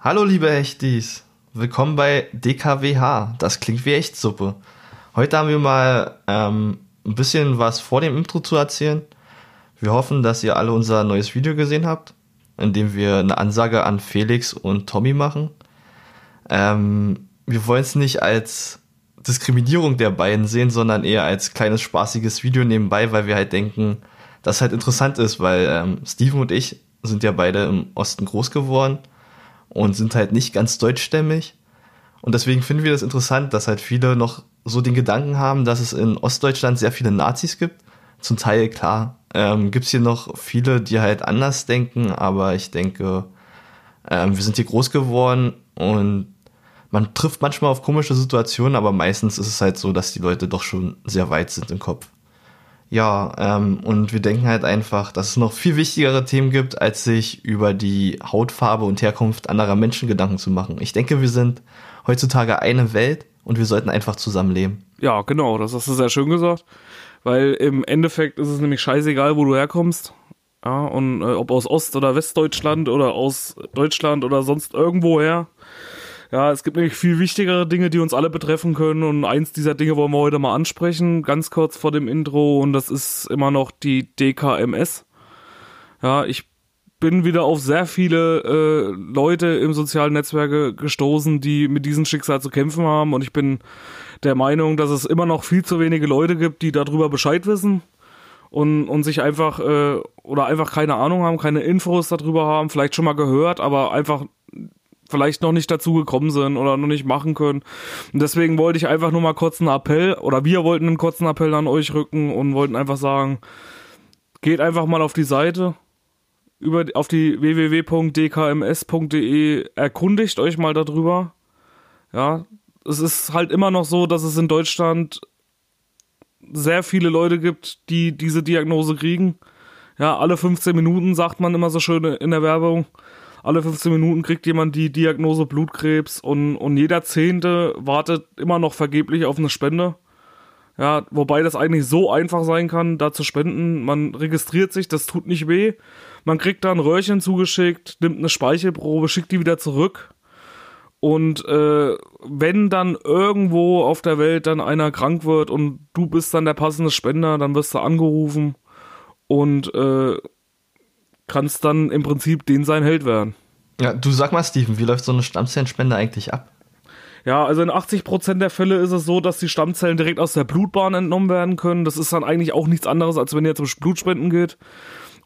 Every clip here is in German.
Hallo liebe Hechtis, willkommen bei DKWH, das klingt wie Echtsuppe. Heute haben wir mal ähm, ein bisschen was vor dem Intro zu erzählen. Wir hoffen, dass ihr alle unser neues Video gesehen habt, in dem wir eine Ansage an Felix und Tommy machen. Ähm, wir wollen es nicht als Diskriminierung der beiden sehen, sondern eher als kleines spaßiges Video nebenbei, weil wir halt denken, dass halt interessant ist, weil ähm, Steven und ich sind ja beide im Osten groß geworden und sind halt nicht ganz deutschstämmig. Und deswegen finden wir das interessant, dass halt viele noch so den Gedanken haben, dass es in Ostdeutschland sehr viele Nazis gibt. Zum Teil, klar, ähm, gibt es hier noch viele, die halt anders denken, aber ich denke, ähm, wir sind hier groß geworden und man trifft manchmal auf komische Situationen, aber meistens ist es halt so, dass die Leute doch schon sehr weit sind im Kopf. Ja, ähm, und wir denken halt einfach, dass es noch viel wichtigere Themen gibt, als sich über die Hautfarbe und Herkunft anderer Menschen Gedanken zu machen. Ich denke, wir sind heutzutage eine Welt und wir sollten einfach zusammenleben. Ja, genau, das hast du sehr schön gesagt. Weil im Endeffekt ist es nämlich scheißegal, wo du herkommst. Ja, und äh, ob aus Ost- oder Westdeutschland oder aus Deutschland oder sonst irgendwoher. Ja, es gibt nämlich viel wichtigere Dinge, die uns alle betreffen können. Und eins dieser Dinge wollen wir heute mal ansprechen, ganz kurz vor dem Intro. Und das ist immer noch die DKMS. Ja, ich bin wieder auf sehr viele äh, Leute im sozialen Netzwerke gestoßen, die mit diesem Schicksal zu kämpfen haben. Und ich bin der Meinung, dass es immer noch viel zu wenige Leute gibt, die darüber Bescheid wissen und, und sich einfach äh, oder einfach keine Ahnung haben, keine Infos darüber haben, vielleicht schon mal gehört, aber einfach vielleicht noch nicht dazu gekommen sind oder noch nicht machen können. Und deswegen wollte ich einfach nur mal kurz einen Appell oder wir wollten einen kurzen Appell an euch rücken und wollten einfach sagen, geht einfach mal auf die Seite über auf die www.dkms.de erkundigt euch mal darüber. Ja, es ist halt immer noch so, dass es in Deutschland sehr viele Leute gibt, die diese Diagnose kriegen. Ja, alle 15 Minuten sagt man immer so schön in der Werbung alle 15 Minuten kriegt jemand die Diagnose Blutkrebs und, und jeder Zehnte wartet immer noch vergeblich auf eine Spende. Ja, wobei das eigentlich so einfach sein kann, da zu spenden. Man registriert sich, das tut nicht weh. Man kriegt da ein Röhrchen zugeschickt, nimmt eine Speichelprobe, schickt die wieder zurück. Und äh, wenn dann irgendwo auf der Welt dann einer krank wird und du bist dann der passende Spender, dann wirst du angerufen und äh, kannst dann im Prinzip den sein Held werden. Ja, du sag mal, Steven, wie läuft so eine Stammzellenspende eigentlich ab? Ja, also in 80% der Fälle ist es so, dass die Stammzellen direkt aus der Blutbahn entnommen werden können. Das ist dann eigentlich auch nichts anderes, als wenn ihr zum Blutspenden geht.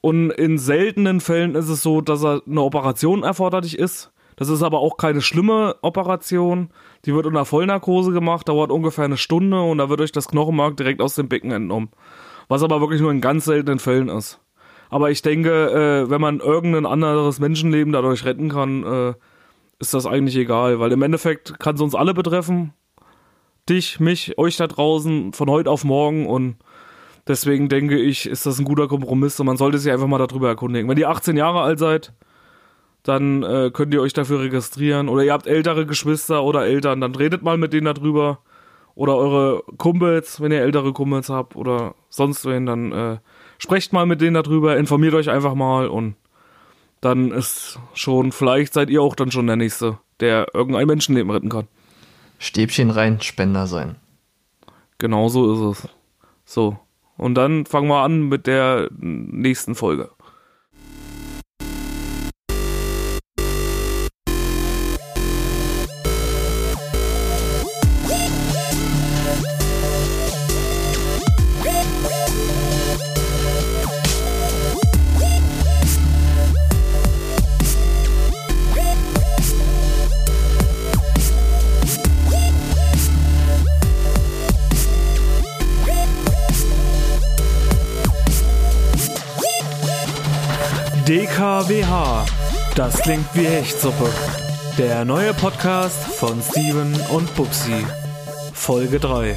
Und in seltenen Fällen ist es so, dass eine Operation erforderlich ist. Das ist aber auch keine schlimme Operation. Die wird unter Vollnarkose gemacht, dauert ungefähr eine Stunde und da wird euch das Knochenmark direkt aus dem Becken entnommen. Was aber wirklich nur in ganz seltenen Fällen ist. Aber ich denke, äh, wenn man irgendein anderes Menschenleben dadurch retten kann, äh, ist das eigentlich egal, weil im Endeffekt kann es uns alle betreffen. Dich, mich, euch da draußen, von heute auf morgen. Und deswegen denke ich, ist das ein guter Kompromiss. Und man sollte sich einfach mal darüber erkundigen. Wenn ihr 18 Jahre alt seid, dann äh, könnt ihr euch dafür registrieren. Oder ihr habt ältere Geschwister oder Eltern, dann redet mal mit denen darüber. Oder eure Kumpels, wenn ihr ältere Kumpels habt oder sonst wen, dann äh, sprecht mal mit denen darüber, informiert euch einfach mal und dann ist schon, vielleicht seid ihr auch dann schon der Nächste, der irgendein Menschenleben retten kann. Stäbchen rein, Spender sein. Genau so ist es. So. Und dann fangen wir an mit der nächsten Folge. DKWH. Das klingt wie Hechtsuppe. Der neue Podcast von Steven und Bubsi. Folge 3.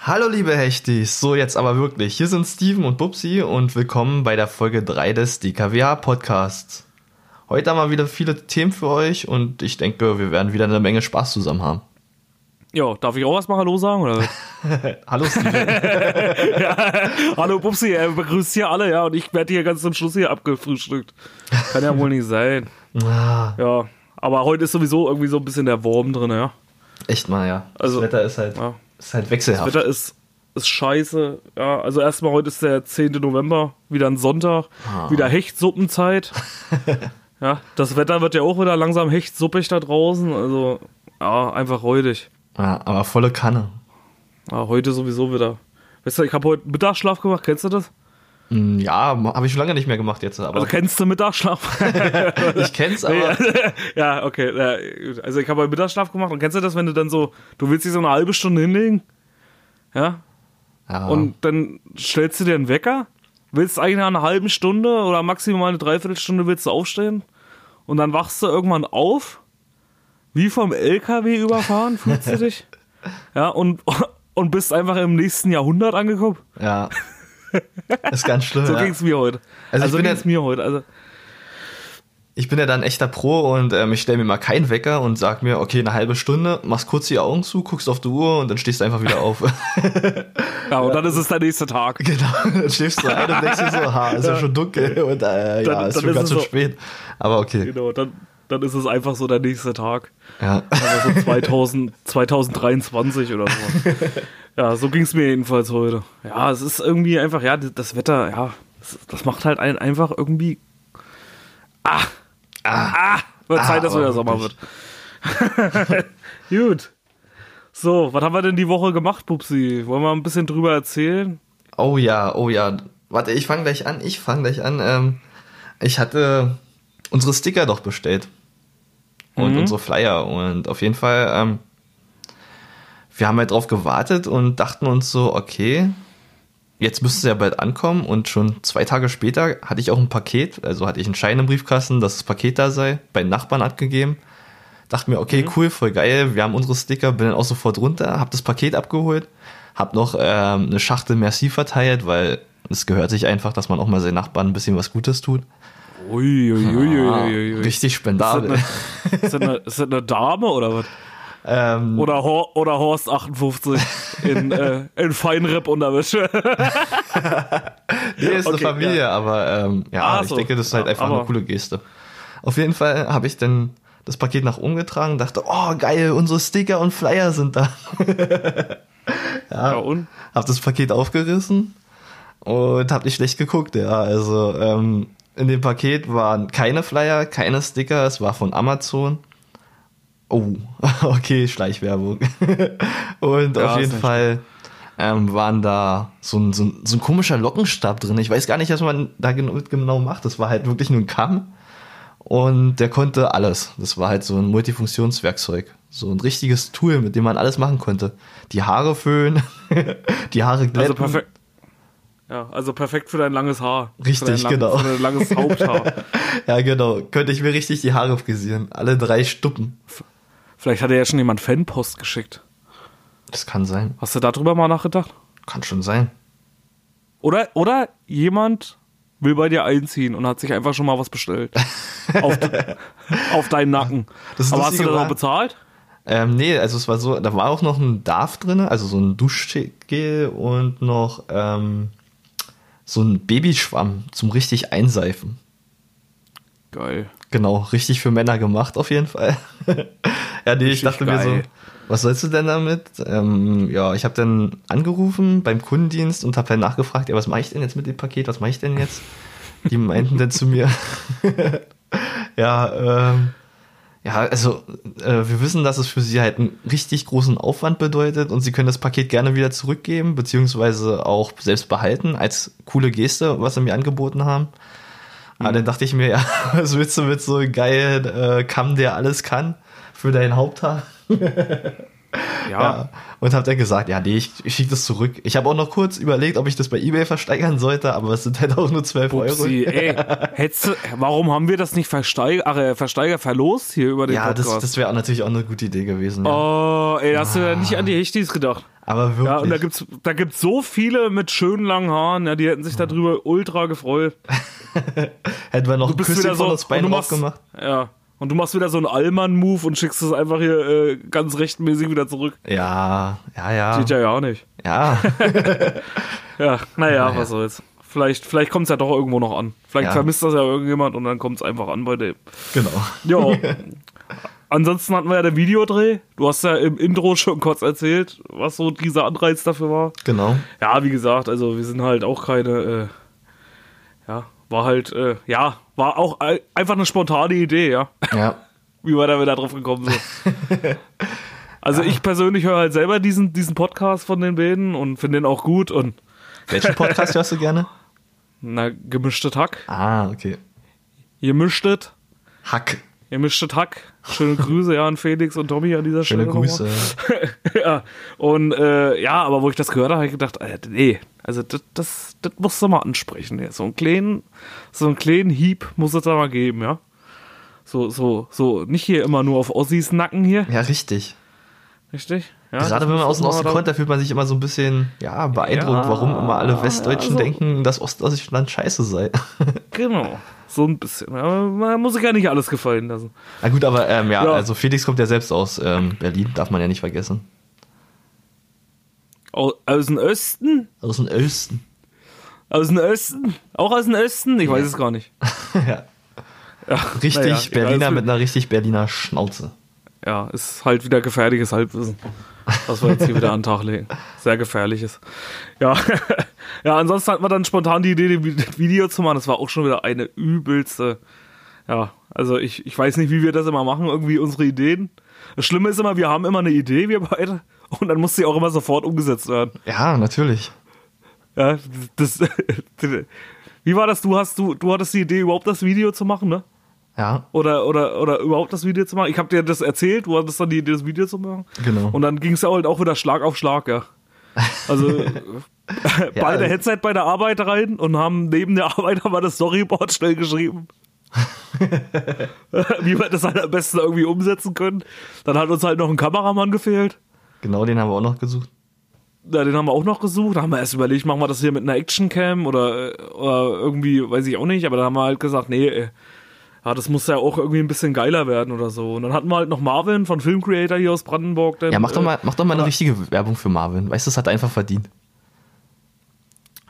Hallo liebe Hechtis, so jetzt aber wirklich. Hier sind Steven und Bubsi und willkommen bei der Folge 3 des DKWH Podcasts. Heute haben wir wieder viele Themen für euch und ich denke, wir werden wieder eine Menge Spaß zusammen haben. Ja, darf ich auch erstmal Hallo sagen? Oder? Hallo Steven. Hallo Pupsi, er begrüßt hier alle, ja, und ich werde hier ganz zum Schluss hier abgefrühstückt. Kann ja wohl nicht sein. ah, Ja, aber heute ist sowieso irgendwie so ein bisschen der Wurm drin, ja. echt mal, ja. Also- das Wetter ist halt, ja. ist halt Das wechselhaft. Wetter ist, ist scheiße. Ja, also erstmal heute ist der 10. November, wieder ein Sonntag, wieder Hechtsuppenzeit. ja, das Wetter wird ja auch wieder langsam hechtsuppig da draußen. Also, ja, einfach räudig. Ja, aber volle Kanne. Ja, heute sowieso wieder. Weißt du, ich habe heute Mittagsschlaf gemacht, kennst du das? Hm, Ja, habe ich schon lange nicht mehr gemacht jetzt, aber Also kennst du Mittagsschlaf? ich kenn's, aber ja, okay. Also ich habe heute Mittagsschlaf gemacht und kennst du das, wenn du dann so, du willst dich so eine halbe Stunde hinlegen? Ja, ja, Und dann stellst du dir einen Wecker, willst eigentlich nach einer halben Stunde oder maximal eine Dreiviertelstunde willst du aufstehen und dann wachst du irgendwann auf, wie vom LKW überfahren, fühlst du dich? Ja, und, und bist einfach im nächsten Jahrhundert angekommen. ja. ist ganz schlimm. So ja. ging's mir heute. Also Also, bin ging's ja- mir heute. Also, Ich bin ja dann echter Pro und ähm, ich stelle mir mal keinen Wecker und sag mir, okay, eine halbe Stunde, machst kurz die Augen zu, guckst auf die Uhr und dann stehst du einfach wieder auf. ja, und dann ist es der nächste Tag. genau, dann schläfst du ein und denkst dir so, ha, ist ja, schon dunkel und äh, ja, Dann- ist dann schon ist ganz es schön so- spät. Aber okay, Genau, dann, dann ist es einfach so der nächste Tag. ja. Also so 2000, 2023 oder so. Ja, so ging es mir jedenfalls heute. Ja, es ist irgendwie einfach, ja, das Wetter, ja, das, das macht halt einen einfach irgendwie. Ah! Ah! Wird Ah, Zeit, dass wieder Sommer wirklich. wird. Gut. So, was haben wir denn die Woche gemacht, Pupsi? Wollen wir ein bisschen drüber erzählen? Oh ja, oh ja. Warte, ich fange gleich an, ich fange gleich an. Ähm, ich hatte unsere Sticker doch bestellt. Und Mhm. unsere Flyer. Und auf jeden Fall, ähm, wir haben halt drauf gewartet und dachten uns so, okay, jetzt müsste es ja bald ankommen. Und schon zwei Tage später hatte ich auch ein Paket, also hatte ich einen Schein im Briefkasten, dass das Paket da sei, bei den Nachbarn abgegeben. Dachte mir, okay, cool, voll geil, wir haben unsere Sticker, bin dann auch sofort runter, hab das Paket abgeholt, hab noch ähm, eine Schachtel Merci verteilt, weil es gehört sich einfach, dass man auch mal seinen Nachbarn ein bisschen was Gutes tut. Ui, ui, ui, Ah, ui, ui, richtig spendabel. Ist das, eine, ist das eine Dame oder was? ähm, Oder, Hor oder Horst 58 in, äh, in Feinripp-Unterwäsche. nee, ist eine okay, Familie, aber ähm, ja, Ah, ich so. denke, das ist halt Ja, einfach aber- eine coole Geste. Auf jeden Fall habe ich dann das Paket nach oben getragen, dachte, oh geil, unsere Sticker und Flyer sind da. Ja, und? Hab das Paket aufgerissen und hab nicht schlecht geguckt, ja. Also ähm, in dem Paket waren keine Flyer, keine Sticker, es war von Amazon. Oh, okay, Schleichwerbung. und Ja, auf jeden Fall ähm, waren da so ein, so, ein, so ein komischer Lockenstab drin. Ich weiß gar nicht, was man da genau, genau macht. Das war halt wirklich nur ein Kamm. Und der konnte alles. Das war halt so ein Multifunktionswerkzeug. So ein richtiges Tool, mit dem man alles machen konnte. Die Haare föhnen, die Haare glätten. Also perfekt. Ja, also perfekt für dein langes Haar. Richtig, dein genau. Für dein langes Haupthaar. Ja, genau. Könnte ich mir richtig die Haare frisieren. Alle drei Stuppen. Vielleicht hat dir ja schon jemand Fanpost geschickt. Das kann sein. Hast du darüber mal nachgedacht? Kann schon sein. Oder, oder jemand will bei dir einziehen und hat sich einfach schon mal was bestellt. auf, auf deinen Nacken. Das Aber hast du das auch bezahlt? Ähm, nee, also es war so, da war auch noch ein Darf drin, also so ein Duschgel und noch ähm, so ein Babyschwamm zum richtig einseifen. Geil. Genau, richtig für Männer gemacht auf jeden Fall. ja, nee, ich dachte mir so, geil. was sollst du denn damit? Ähm, ja, ich habe dann angerufen beim Kundendienst und habe dann nachgefragt, ja, was mache ich denn jetzt mit dem Paket? Was mache ich denn jetzt? Die meinten dann zu mir, ja, ähm, ja, also äh, wir wissen, dass es für sie halt einen richtig großen Aufwand bedeutet und sie können das Paket gerne wieder zurückgeben, beziehungsweise auch selbst behalten als coole Geste, was sie mir angeboten haben. Aber dann dachte ich mir, ja, was willst du mit so einem geilen äh, Kamm, der alles kann, für dein Haupthaar? Ja. Ja. Und hab dann gesagt, ja, nee, ich, ich schicke das zurück. Ich habe auch noch kurz überlegt, ob ich das bei Ebay versteigern sollte, aber es sind halt auch nur 12 Upsi, Euro. ey, hättest warum haben wir das nicht versteiger, ach, äh, versteiger verlost hier über den Ja, das, Podcast? das wäre natürlich auch eine gute Idee gewesen. Ja. oh, ey, hast du ja nicht an die Hechtis gedacht. aber wirklich. Ja, und da gibt's, da gibt's so viele mit schönen langen Haaren, ja, die hätten sich darüber ultra gefreut. Hätten wir noch Du Küsschen wieder von so, uns beiden drauf gemacht. Ja. Und du machst wieder so einen Allmann-Move und schickst es einfach hier äh, ganz rechtmäßig wieder zurück. Ja, ja, ja. Geht ja ja nicht. Ja, Ja, naja, Naja. was soll's. Vielleicht, vielleicht kommt es ja doch irgendwo noch an. Vielleicht Ja. vermisst das ja irgendjemand und dann kommt es einfach an bei dem. genau. Ja. Ansonsten hatten wir ja den Videodreh. Du hast ja im Intro schon kurz erzählt, was so dieser Anreiz dafür war. Genau. Ja, wie gesagt, also wir sind halt auch keine, äh, ja, war halt, äh, ja, war auch ei- einfach eine spontane Idee, ja, Ja. wie wir da wieder drauf gekommen sind. Also ich persönlich höre halt selber diesen, diesen Podcast von den beiden und finde den auch gut und Welchen Podcast hörst du gerne? na, gemischtes Hack. Ah, okay. Gemischtet, Hack. Gemischtes Hack. Schöne Grüße, ja, an Felix und Tommy an dieser Schöne Stelle. nochmal. Grüße. ja, und äh, ja, aber wo ich das gehört habe, habe ich gedacht, äh, nee, also das, das, das musst du mal ansprechen. Ja. So einen kleinen, so einen kleinen Hieb muss es da mal geben, ja. So, so, so, nicht hier immer nur auf Ossis Nacken hier, Ja, richtig. richtig? Ja, Gerade wenn man aus dem Osten kommt, da fühlt man sich immer so ein bisschen ja, beeindruckt, Ja, warum immer alle Westdeutschen ja, so- denken, dass Ostdeutschland scheiße sei. Genau, so ein bisschen. Aber man muss sich ja nicht alles gefallen lassen. Na gut, aber ähm, ja, Ja. also Felix kommt ja selbst aus ähm, Berlin, darf man ja nicht vergessen. Au- Aus dem Osten? Aus dem Osten. Aus dem Osten? Auch aus dem Osten? Ich weiß es gar nicht. ja. Richtig naja, Berliner mit einer richtig Berliner Schnauze. Ja, ist halt wieder gefährliches Halbwissen, was wir jetzt hier wieder an den Tag legen. Sehr gefährliches. Ja, ja ansonsten hatten wir dann spontan die Idee, das Video zu machen. Das war auch schon wieder eine übelste. Ja, also ich, ich weiß nicht, wie wir das immer machen, irgendwie unsere Ideen. Das Schlimme ist immer, wir haben immer eine Idee, wir beide, und dann muss sie auch immer sofort umgesetzt werden. Ja, natürlich. Ja, das, wie war das? Du hast, du, du hattest die Idee, überhaupt das Video zu machen, ne? Ja, Oder, oder, oder überhaupt das Video zu machen. Ich habe dir das erzählt, du hattest dann die Idee, das Video zu machen. Genau. Und dann ging es ja halt auch wieder Schlag auf Schlag, ja. Also beide also- Headset bei der Arbeit rein und haben neben der Arbeit aber das Storyboard schnell geschrieben. Wie wir das halt am besten irgendwie umsetzen können. Dann hat uns halt noch ein Kameramann gefehlt. genau den haben wir auch noch gesucht. Ja, den haben wir auch noch gesucht. Da haben wir erst überlegt, machen wir das hier mit einer Actioncam oder, oder irgendwie, weiß ich auch nicht. Aber dann haben wir halt gesagt, nee, ey, ja, das muss ja auch irgendwie ein bisschen geiler werden oder so. Und dann hatten wir halt noch Marvin von Film Creator hier aus Brandenburg. Denn, Ja, mach doch äh, mal, mach doch mal eine richtige Werbung für Marvin. Weißt du, das hat einfach verdient.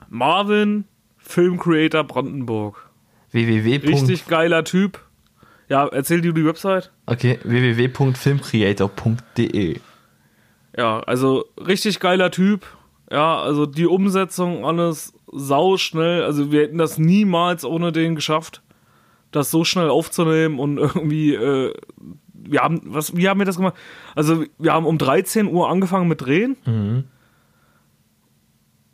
Marvin, Film Creator Brandenburg. www. Richtig geiler Typ. Ja, erzähl dir die Website. Okay, www.filmcreator.de. Ja, also richtig geiler Typ. Ja, also die Umsetzung, alles sau schnell. Also wir hätten das niemals ohne den geschafft, das so schnell aufzunehmen und irgendwie, äh, wir haben, was, wie haben wir das gemacht? Also wir haben um 13 Uhr angefangen mit Drehen.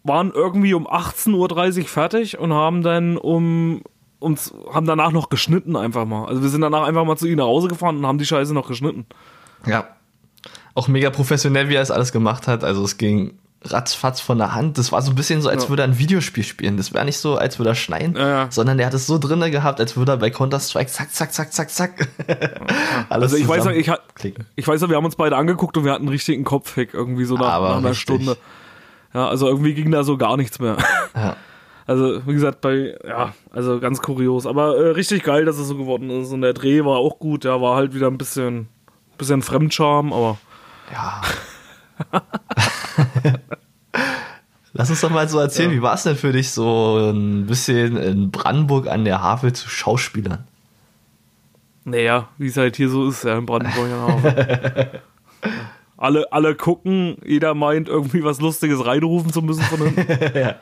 Waren irgendwie um 18.30 Uhr fertig und haben dann um uns, haben danach noch geschnitten einfach mal. Also wir sind danach einfach mal zu ihnen nach Hause gefahren und haben die Scheiße noch geschnitten. Ja. Auch mega professionell, wie er es alles gemacht hat. Also es ging ratzfatz von der Hand. Das war so ein bisschen so, als Ja. würde er ein Videospiel spielen. Das wäre nicht so, als würde er schneiden, Ja, ja. sondern der hat es so drinne gehabt, als würde er bei Counter-Strike zack, zack, zack, zack, zack. alles Also ich weiß noch, ich, ich weiß noch, wir haben uns beide angeguckt und wir hatten einen richtigen Kopfhick irgendwie so nach, nach einer. Stunde. Ja, also irgendwie ging da so gar nichts mehr. Ja. Also, wie gesagt, bei, ja, also ganz kurios. Aber äh, richtig geil, dass es so geworden ist. Und der Dreh war auch gut. Der war halt wieder ein bisschen, bisschen Fremdscham, aber ja. Lass uns doch mal so erzählen, wie war es denn für dich, so ein bisschen in Brandenburg an der Havel zu Schauspielern? naja, wie es halt hier so ist, ja, in Brandenburg. Ja. alle, alle gucken, jeder meint, irgendwie was Lustiges reinrufen zu müssen von hinten. ja.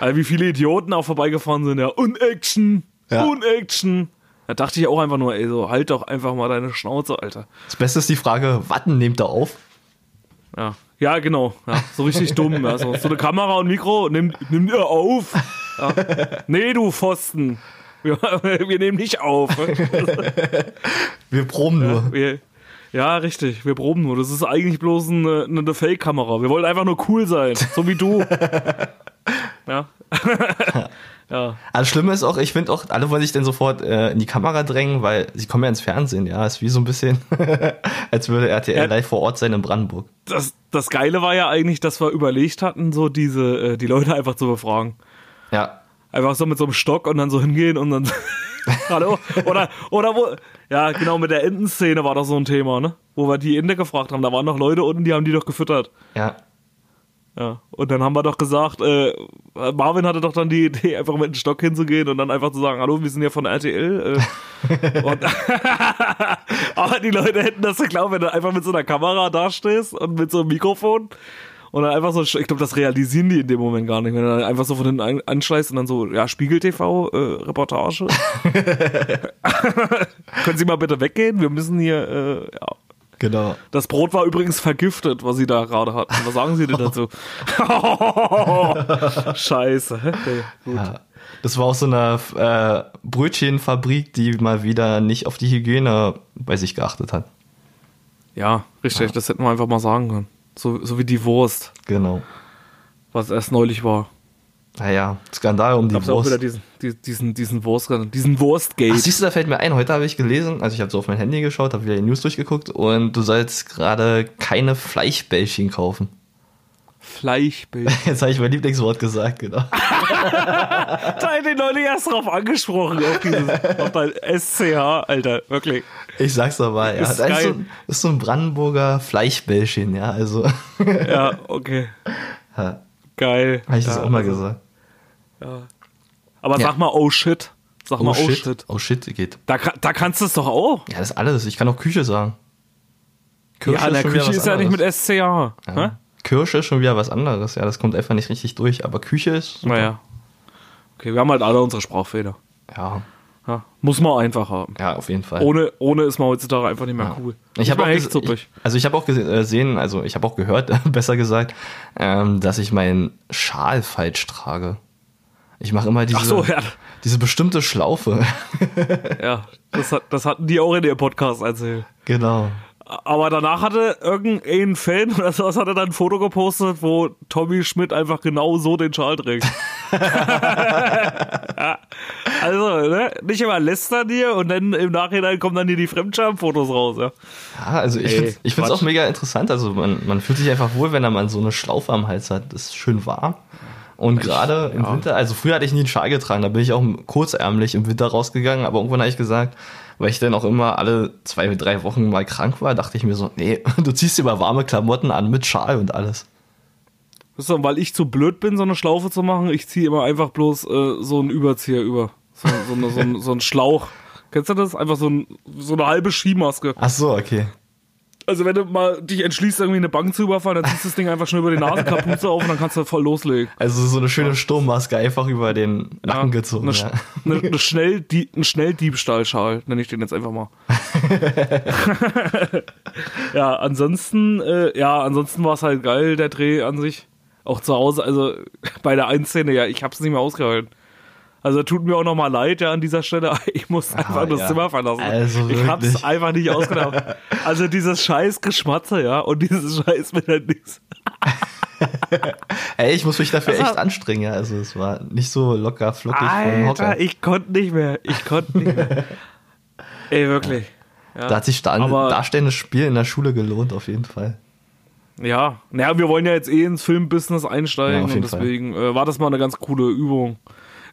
Also wie viele Idioten auch vorbeigefahren sind, ja, und Action, Ja. und Action. Da dachte ich auch einfach nur, ey, so, halt doch einfach mal deine Schnauze, Alter. Das Beste ist die Frage, Watten nehmt ihr auf? Ja, ja genau. Ja, so richtig dumm. Ja. So, eine Kamera und Mikro, nimm, nimm ihr auf. Ja. Nee, du Pfosten. Wir, wir nehmen nicht auf. Wir proben nur. Wir, ja, richtig. Wir proben nur. Das ist eigentlich bloß eine, eine Fake-Kamera. Wir wollen einfach nur cool sein. So wie du. Ja. ja. Das Schlimme ist auch, ich finde auch, alle wollen sich dann sofort äh, in die Kamera drängen, weil sie kommen ja ins Fernsehen, ja. Ist wie so ein bisschen, als würde RTL Ja. live vor Ort sein in Brandenburg. Das, das Geile war ja eigentlich, dass wir überlegt hatten, so diese, äh, die Leute einfach zu befragen. Ja. Einfach so mit so einem Stock und dann so hingehen und dann Hallo? Oder, oder wo, ja, genau, mit der Entenszene war doch so ein Thema, ne? Wo wir die Ente gefragt haben. Da waren noch Leute unten, die haben die doch gefüttert. Ja. Ja. Und dann haben wir doch gesagt, äh, Marvin hatte doch dann die Idee, einfach mit dem Stock hinzugehen und dann einfach zu sagen, hallo, wir sind ja von RTL. Äh, und, aber die Leute hätten das geglaubt, wenn du einfach mit so einer Kamera dastehst und mit so einem Mikrofon und dann einfach so, ich glaube, das realisieren die in dem Moment gar nicht, wenn du dann einfach so von hinten an- anschleißt und dann so, ja, Spiegel TV, äh, Reportage. Können Sie mal bitte weggehen? Wir müssen hier, äh, ja. Genau. Das Brot war übrigens vergiftet, was Sie da gerade hatten. Was sagen Sie denn dazu? Scheiße. Okay, gut. Ja. Das war auch so eine äh, Brötchenfabrik, die mal wieder nicht auf die Hygiene bei sich geachtet hat. Ja, richtig, das hätten wir einfach mal sagen können. So, so wie die Wurst, Genau. was erst neulich war. Naja, Skandal um die Gab's auch Wurst. wieder diesen, die- diesen, diesen Wurst, diesen Wurstgate. Ach, siehst du, da fällt mir ein, heute habe ich gelesen, also ich habe so auf mein Handy geschaut, habe wieder die News durchgeguckt und du sollst gerade keine Fleischbällchen kaufen. Fleischbild. Jetzt habe ich mein Lieblingswort gesagt, genau. da hätte ich neulich erst drauf angesprochen, auf, dieses, auf SCH, Alter, wirklich. Ich sag's mal, ja. Ist Das so, ein- ist so ein Brandenburger Fleischbällchen, ja, also Ja, okay. habe Geil. ich das ja, auch mal also, gesagt. Ja. Aber Ja. sag mal, oh shit. Sag mal, oh shit. Oh shit, geht. Da, da kannst du es doch auch. Ja, das ist alles. Ich kann auch Küche sagen. ja, in der Küche ist ja nicht mit SCH. Hä? Ja. Kirsche ist schon wieder was anderes. Ja, das kommt einfach nicht richtig durch. Aber Küche ist. super. Naja. Okay, wir haben halt alle unsere Sprachfehler. Ja, Ja, muss man einfach haben. ja, auf jeden Fall. Ohne, ohne ist man heutzutage einfach nicht mehr Ja. cool. Ich habe auch, echt ich, also ich habe auch gese- äh, gesehen, also ich habe auch gehört, besser gesagt, ähm, dass ich meinen Schal falsch trage. Ich mache immer diese, so, ja. diese bestimmte Schlaufe. Ja, das, hat, das hatten die auch in ihrem Podcast erzählt. genau. Aber danach hatte irgendein Fan oder sowas hatte dann ein Foto gepostet, wo Tommy Schmidt einfach genau so den Schal trägt. Ja, also, ne? Nicht immer lästern dir und dann im Nachhinein kommen dann hier die Fremdscham-Fotos raus, ja. Ja, also ich finde Quatsch. auch mega interessant. Also man, man fühlt sich einfach wohl, wenn man so eine Schlaufe am Hals hat. Das ist schön warm. Und gerade im ja. Winter, also früher hatte ich nie einen Schal getragen, da bin ich auch kurzärmlich im Winter rausgegangen, aber irgendwann habe ich gesagt, weil ich dann auch immer alle zwei, drei Wochen mal krank war, dachte ich mir so, nee, du ziehst dir mal warme Klamotten an mit Schal und alles. Ist doch, weil ich zu blöd bin, so eine Schlaufe zu machen, ich ziehe immer einfach bloß äh, so einen Überzieher über. So, so, eine, so, ein, so ein Schlauch. Kennst du das? Einfach so, ein, so eine halbe Skimaske. Ach so, okay. Also wenn du mal dich entschließt, irgendwie eine Bank zu überfallen, dann ziehst du das Ding einfach schon über die Nasenkapuze auf und dann kannst du voll loslegen. Also so eine schöne Sturmmaske einfach über den Nacken gezogen. Eine, Ja. eine, eine Schnell, die, ein Schnelldiebstahlschal, nenne ich den jetzt einfach mal. ja, ansonsten, äh, ja, ansonsten war es halt geil, der Dreh an sich. Auch zu Hause, also bei der einen Szene, ja, ich hab's nicht mehr ausgehalten. Also tut mir auch nochmal leid, ja, an dieser Stelle. Ich muss einfach das ja. Zimmer verlassen. Also ich hab's wirklich. einfach nicht ausgehalten. Also dieses scheiß Geschmatze, ja, und dieses scheiß mit der Nix. Ey, ich muss mich dafür Das echt anstrengen. ja. Also es war nicht so locker flockig vom Hocker. Alter, ich konnte nicht mehr. Ich konnte nicht mehr. Ey, wirklich. Ja. Da hat sich darstellendes Spiel in der Schule gelohnt, auf jeden Fall. Ja, naja, wir wollen ja jetzt eh ins Filmbusiness einsteigen Ja, und deswegen äh, war das mal eine ganz coole Übung.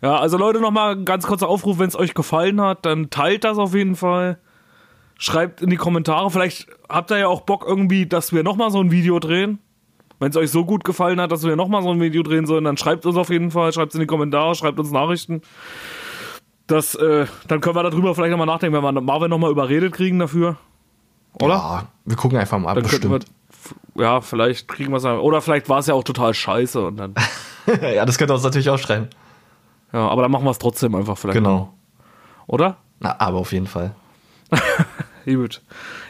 Ja, also Leute, nochmal ein ganz kurzer Aufruf, wenn es euch gefallen hat, dann teilt das auf jeden Fall. Schreibt in die Kommentare, vielleicht habt ihr ja auch Bock irgendwie, dass wir nochmal so ein Video drehen. Wenn es euch so gut gefallen hat, dass wir nochmal so ein Video drehen sollen, dann schreibt uns auf jeden Fall, schreibt in die Kommentare, schreibt uns Nachrichten. Das, äh, dann können wir darüber vielleicht nochmal nachdenken, wenn wir Marvin nochmal überredet kriegen dafür. Oder? Ja, wir gucken einfach mal, Dann könnten wir, bestimmt. f- ja, vielleicht kriegen wir es Oder vielleicht war es ja auch total scheiße und dann. ja, das könnt ihr uns natürlich auch schreiben. Ja, aber dann machen wir es trotzdem einfach vielleicht. Genau. Oder? Na, aber auf jeden Fall. Gut.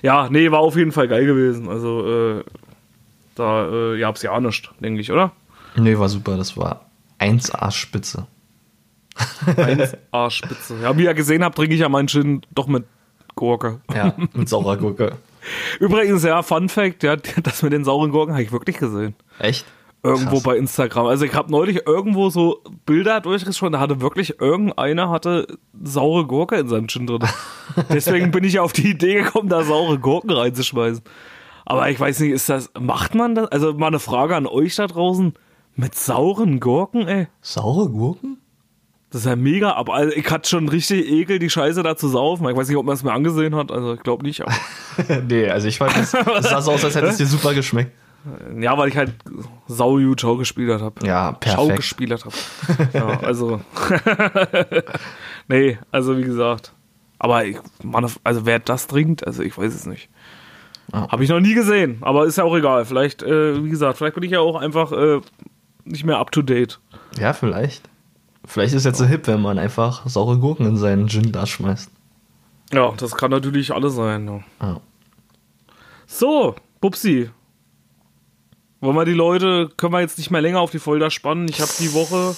Ja, nee, war auf jeden Fall geil gewesen. Also, äh, da äh, gab's ja nicht, denke ich, oder? Nee, war super. Das war 1A Spitze. Eins A-Spitze. Ja, wie ihr gesehen habt, trinke ich ja meinen Gin doch mit Gurke. Ja, mit saurer Gurke. Übrigens, ja, Fun Fact, ja, das mit den sauren Gurken habe ich wirklich gesehen. Echt? Irgendwo Krass. bei Instagram. Also ich habe neulich irgendwo so Bilder durchgeschaut, da hatte wirklich irgendeiner hatte saure Gurke in seinem Gin drin. Deswegen bin ich auf die Idee gekommen, da saure Gurken reinzuschmeißen. Aber ich weiß nicht, ist das, macht man das? Also mal eine Frage an euch da draußen. Mit sauren Gurken, ey? Saure Gurken? Das ist ja mega, aber also ich hatte schon richtig Ekel, die Scheiße da zu saufen. Ich weiß nicht, ob man es mir angesehen hat, also ich glaube nicht. Nee, also ich fand, das, das sah so aus, als hätte es dir super geschmeckt. Ja, weil ich halt sau gut Schau gespielt habe. Ja, Schau perfekt. gespielt habe. Ja, also. nee, also wie gesagt. Aber ich, Mann, also wer das trinkt, also ich weiß es nicht. Ja. Habe ich noch nie gesehen, aber ist ja auch egal. Vielleicht, äh, wie gesagt, vielleicht bin ich ja auch einfach äh, nicht mehr up to date. Ja, vielleicht. Vielleicht ist jetzt so hip, wenn man einfach saure Gurken in seinen Gin-Glas schmeißt. Ja, das kann natürlich alles sein. Ja. Ja. So, Pupsi. Wollen wir die Leute, können wir jetzt nicht mehr länger auf die Folter spannen. Ich habe die Woche,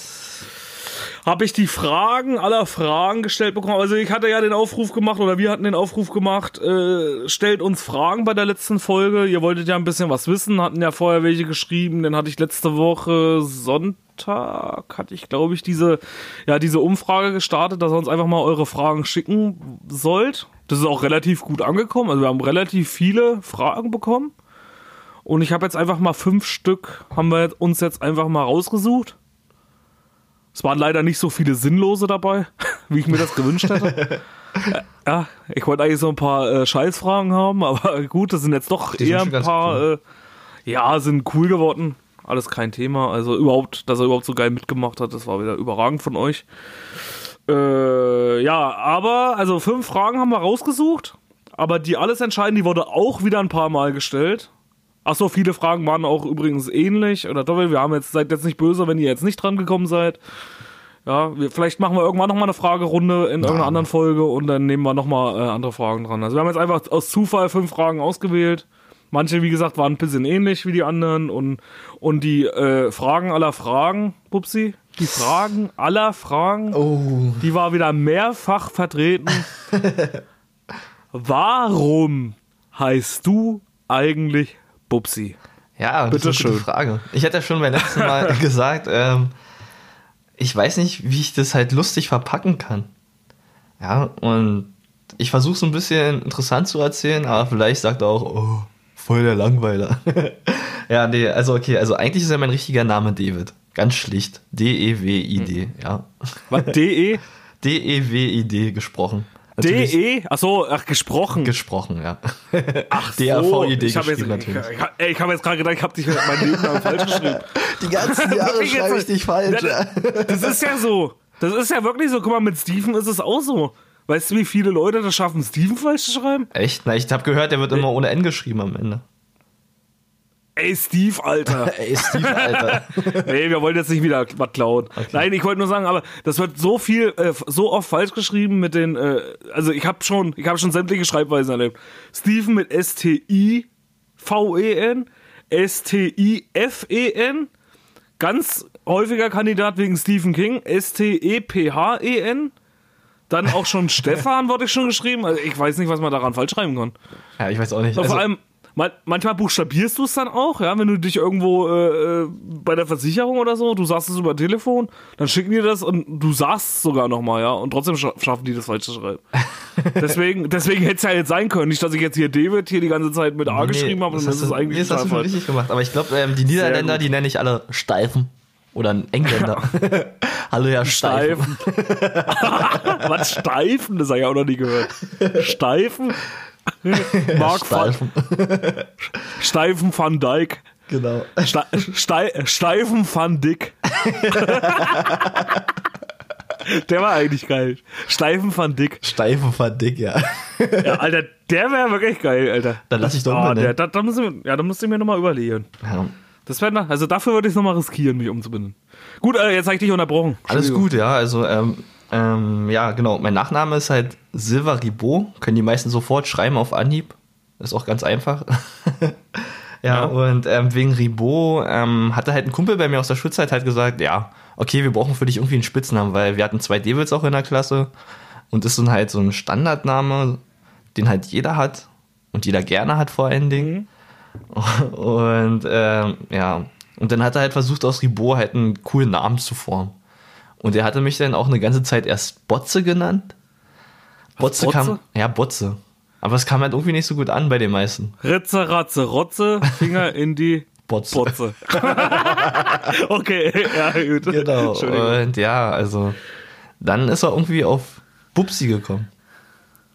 habe ich die Fragen aller Fragen gestellt bekommen. Also ich hatte ja den Aufruf gemacht, oder wir hatten den Aufruf gemacht, äh, stellt uns Fragen bei der letzten Folge. Ihr wolltet ja ein bisschen was wissen, hatten ja vorher welche geschrieben. Dann hatte ich letzte Woche Sonntag, hatte ich glaube ich diese, ja, diese Umfrage gestartet, dass ihr uns einfach mal eure Fragen schicken sollt. Das ist auch relativ gut angekommen. Also wir haben relativ viele Fragen bekommen. Und ich habe jetzt einfach mal fünf Stück, haben wir uns jetzt einfach mal rausgesucht. Es waren leider nicht so viele sinnlose dabei, wie ich mir das gewünscht hätte. Ja, ich wollte eigentlich so ein paar äh, Scheißfragen haben, aber gut, das sind jetzt doch Die eher ein paar, äh, ja, sind cool geworden. Alles kein Thema. Also überhaupt, dass er überhaupt so geil mitgemacht hat, das war wieder überragend von euch. Äh, ja, aber, also fünf Fragen haben wir rausgesucht. Aber die alles entscheiden, die wurde auch wieder ein paar Mal gestellt. Ach so, viele Fragen waren auch übrigens ähnlich oder doppelt. Wir haben jetzt seid jetzt nicht böse, wenn ihr jetzt nicht dran gekommen seid. Ja, wir, vielleicht machen wir irgendwann noch mal eine Fragerunde in irgendeiner anderen Folge und dann nehmen wir noch mal äh, andere Fragen dran. Also wir haben jetzt einfach aus Zufall fünf Fragen ausgewählt. Manche, wie gesagt, waren ein bisschen ähnlich wie die anderen und und die äh, Fragen aller Fragen, Pupsi, die Fragen aller Fragen, Oh. die war wieder mehrfach vertreten. Warum heißt du eigentlich Bubsi? Ja, das Bitte ist eine gute schön. Frage. Ich hatte ja schon beim letzten Mal gesagt, ähm, ich weiß nicht, wie ich das halt lustig verpacken kann. Ja, und ich versuche so ein bisschen interessant zu erzählen, aber vielleicht sagt er auch, oh, voll der Langweiler. ja, nee, also okay, also eigentlich ist ja mein richtiger Name David. Ganz schlicht. D-E-W-I-D, ja. Was? DE? D-E-W-I-D gesprochen. Natürlich DE? Achso, ach, gesprochen. Gesprochen, ja. ach D-A-V-I-D ich habe jetzt, ich, natürlich. ich, hab jetzt gerade gedacht, ich habe dich mein Leben lang falsch geschrieben. Die ganzen Jahre schreibe ich dich falsch. Ja, das ist ja so. Das ist ja wirklich so. Guck mal, mit Steven ist es auch so. Weißt du, wie viele Leute das schaffen, Steven falsch zu schreiben? Echt? Na, ich habe gehört, der wird immer ohne N geschrieben am Ende. Ey, Steve, Alter. Ey, Steve, Alter. Nee, wir wollen jetzt nicht wieder was klauen. Nein, ich wollte nur sagen, aber das wird so viel, äh, so oft falsch geschrieben mit den, äh, also ich habe schon, ich habe schon sämtliche Schreibweisen erlebt. Steven mit S-T-I-V-E-N, S-T-I-F-E-N, ganz häufiger Kandidat wegen Stephen King, S-T-E-P-H-E-N, dann auch schon Stefan wurde ich schon geschrieben, also ich weiß nicht, was man daran falsch schreiben kann. Ja, ich weiß auch nicht. Also, vor allem, man, manchmal buchstabierst du es dann auch, ja, wenn du dich irgendwo äh, äh, bei der Versicherung oder so, du sagst es über Telefon, dann schicken die das und du sagst es sogar nochmal, ja, und trotzdem scha schaffen die das falsch zu schreiben. deswegen deswegen hätte es ja jetzt sein können, nicht, dass ich jetzt hier David hier die ganze Zeit mit A nee, geschrieben habe und das hast ist eigentlich nee, das hast du richtig gemacht. Aber ich glaube, ähm, die Niederländer, die nenne ich alle Steifen. Oder ein Engländer. Hallo, Herr Steifen. Steifen. Was Steifen? Das habe ich auch noch nie gehört. Steifen? Mark van, Steifen. Steifen van Dijk. Genau. Ste Stei Steifen van Dick. Der war eigentlich geil. Steifen van Dick. Steifen von dick, ja. Ja, Alter, der wäre wirklich geil, Alter. Dann lass ich doch Ah, mal der, nennen. da, da muss ich, ja, da musst du mir nochmal überlegen. ja. Das wäre, also dafür würde ich es nochmal riskieren, mich umzubinden. Gut, äh, jetzt habe ich dich unterbrochen. Alles gut, ja. Also, ähm, ähm, ja, genau. Mein Nachname ist halt Silva Ribot. Können die meisten sofort schreiben auf Anhieb. Ist auch ganz einfach. ja, Ja. und ähm, wegen Ribot ähm, hatte halt ein Kumpel bei mir aus der Schulzeit halt gesagt, ja, okay, wir brauchen für dich irgendwie einen Spitznamen, weil wir hatten zwei Davids auch in der Klasse. Und das ist dann halt so ein Standardname, den halt jeder hat und jeder gerne hat vor allen Dingen. Und ähm, ja, und dann hat er halt versucht, aus Ribot halt einen coolen Namen zu formen. Und er hatte mich dann auch eine ganze Zeit erst Botze genannt. Botze, Botze? kam. Ja, Botze. Aber es kam halt irgendwie nicht so gut an bei den meisten. Ritze, Ratze, Rotze, Finger in die Botze. Potze. okay, ja, gut. Genau. Entschuldigung. Und ja, also. dann ist er irgendwie auf Bubsi gekommen.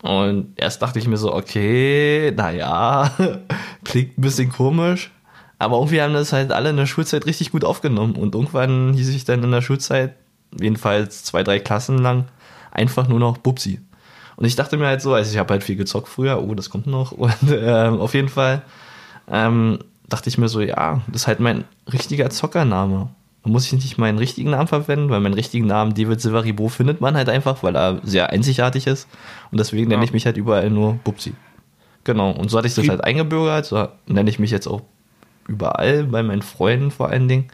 Und erst dachte ich mir so, okay, naja, klingt ein bisschen komisch. Aber irgendwie haben das halt alle in der Schulzeit richtig gut aufgenommen. Und irgendwann hieß ich dann in der Schulzeit, jedenfalls zwei, drei Klassen lang, einfach nur noch Bubsi. Und ich dachte mir halt so, also ich habe halt viel gezockt früher, oh, das kommt noch. Und ähm, auf jeden Fall ähm, dachte ich mir so, ja, das ist halt mein richtiger Zockername. Da muss ich nicht meinen richtigen Namen verwenden, weil meinen richtigen Namen David Silveribo findet man halt einfach, weil er sehr einzigartig ist. Und deswegen nenne ich mich halt überall nur Bubsi. Genau, und so hatte ich das halt eingebürgert, so nenne ich mich jetzt auch überall, bei meinen Freunden vor allen Dingen.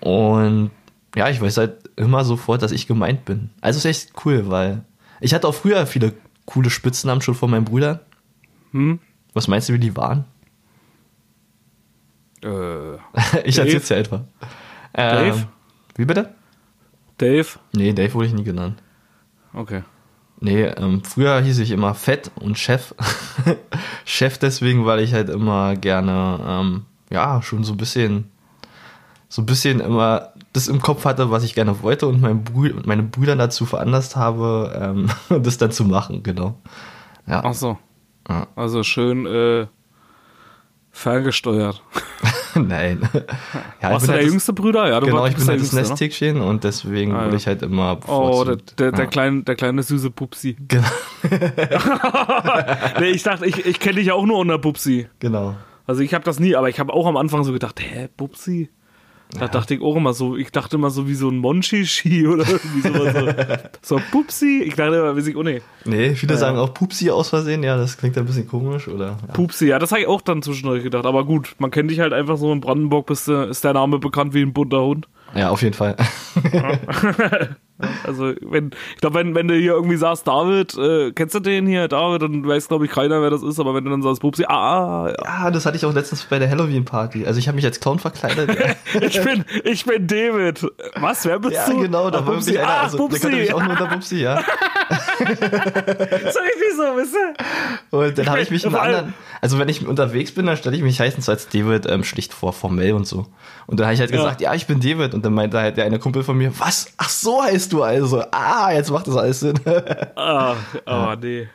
Und ja, ich weiß halt immer sofort, dass ich gemeint bin. Also ist echt cool, weil ich hatte auch früher viele coole Spitznamen schon von meinen Brüdern. Hm? Was meinst du, wie die waren? Äh, ich erzähl's dir etwa. Dave? Ähm, wie bitte? Dave? Nee, Dave wurde ich nie genannt. Okay. Nee, ähm, früher hieß ich immer Fett und Chef. Chef deswegen, weil ich halt immer gerne, ähm, ja, schon so ein bisschen, so ein bisschen immer das im Kopf hatte, was ich gerne wollte und mein Brü meine Brüder dazu veranlasst habe, ähm, das dann zu machen, genau. Ja. Ach so. Ja. Also schön äh, ferngesteuert. Nein. Ja, Warst du der halt jüngste Bruder? Ja, du genau, ich bin halt das ne? Nesthäkchen und deswegen ah, ja. will ich halt immer Oh, der, der, ja. der, kleine, der kleine süße Pupsi. Genau. nee, ich dachte, ich, ich kenne dich ja auch nur unter Pupsi. Genau. Also ich habe das nie, aber ich habe auch am Anfang so gedacht, hä, Pupsi? Da ja. dachte ich auch immer so, ich dachte immer so wie so ein Monchichi oder irgendwie sowas. So, so Pupsi. Ich dachte immer, weiß ich auch nicht. Nee, viele ja. sagen auch Pupsi aus Versehen. Ja, das klingt ein bisschen komisch, oder? Ja. Pupsi, ja, das habe ich auch dann zwischendurch gedacht. Aber gut, man kennt dich halt einfach so in Brandenburg, bist, ist der Name bekannt wie ein bunter Hund. Ja, auf jeden Fall. Also, wenn, ich glaube, wenn, wenn du hier irgendwie sagst, David, äh, kennst du den hier, David, dann weiß, glaube ich, keiner, wer das ist, aber wenn du dann sagst, Pupsi, ah, ja. ja. das hatte ich auch letztens bei der Halloween-Party. Also, ich habe mich als Clown verkleidet. ich bin, ich bin David. Was, wer bist ja, du? Ja, genau, da war wirklich einer, ah, also, Pupsi. der kannte mich auch nur unter Pupsi, ja. so richtig so, wisst ihr? Und dann habe ich mich einen anderen, also wenn ich unterwegs bin, dann stelle ich mich meistens als David ähm, schlicht vor, formell und so. Und dann habe ich halt gesagt, ja. ja, ich bin David. Und dann meinte halt der eine Kumpel von mir, was? Ach so heißt du also. Ah, jetzt macht das alles Sinn. ah, oh, nee.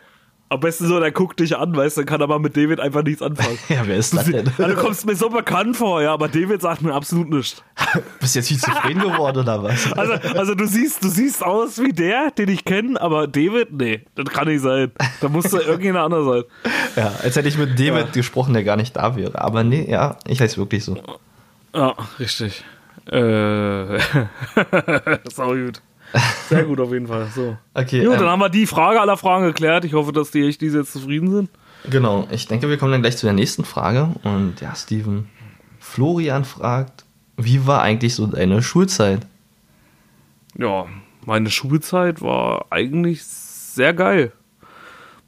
Am besten so, der guckt dich an, weißt du, dann kann aber mit David einfach nichts anfangen. ja, wer ist das denn? Also, du kommst mir so bekannt vor, ja, aber David sagt mir absolut nichts. Bist du jetzt viel zufrieden geworden oder was? Also, also du siehst, du siehst aus wie der, den ich kenne, aber David, nee, das kann nicht sein. Da muss da irgendjemand anderer sein. Ja, als hätte ich mit David ja. gesprochen, der gar nicht da wäre. Aber nee, ja, ich heiße wirklich so. Ja, richtig. Äh, sau gut. Sehr gut auf jeden Fall. So. Okay. Jo, ähm, dann haben wir die Frage aller Fragen geklärt. Ich hoffe, dass die echt diese jetzt zufrieden sind. Genau. Ich denke, wir kommen dann gleich zu der nächsten Frage. Und ja, Steven, Florian fragt, wie war eigentlich so deine Schulzeit? Ja, meine Schulzeit war eigentlich sehr geil.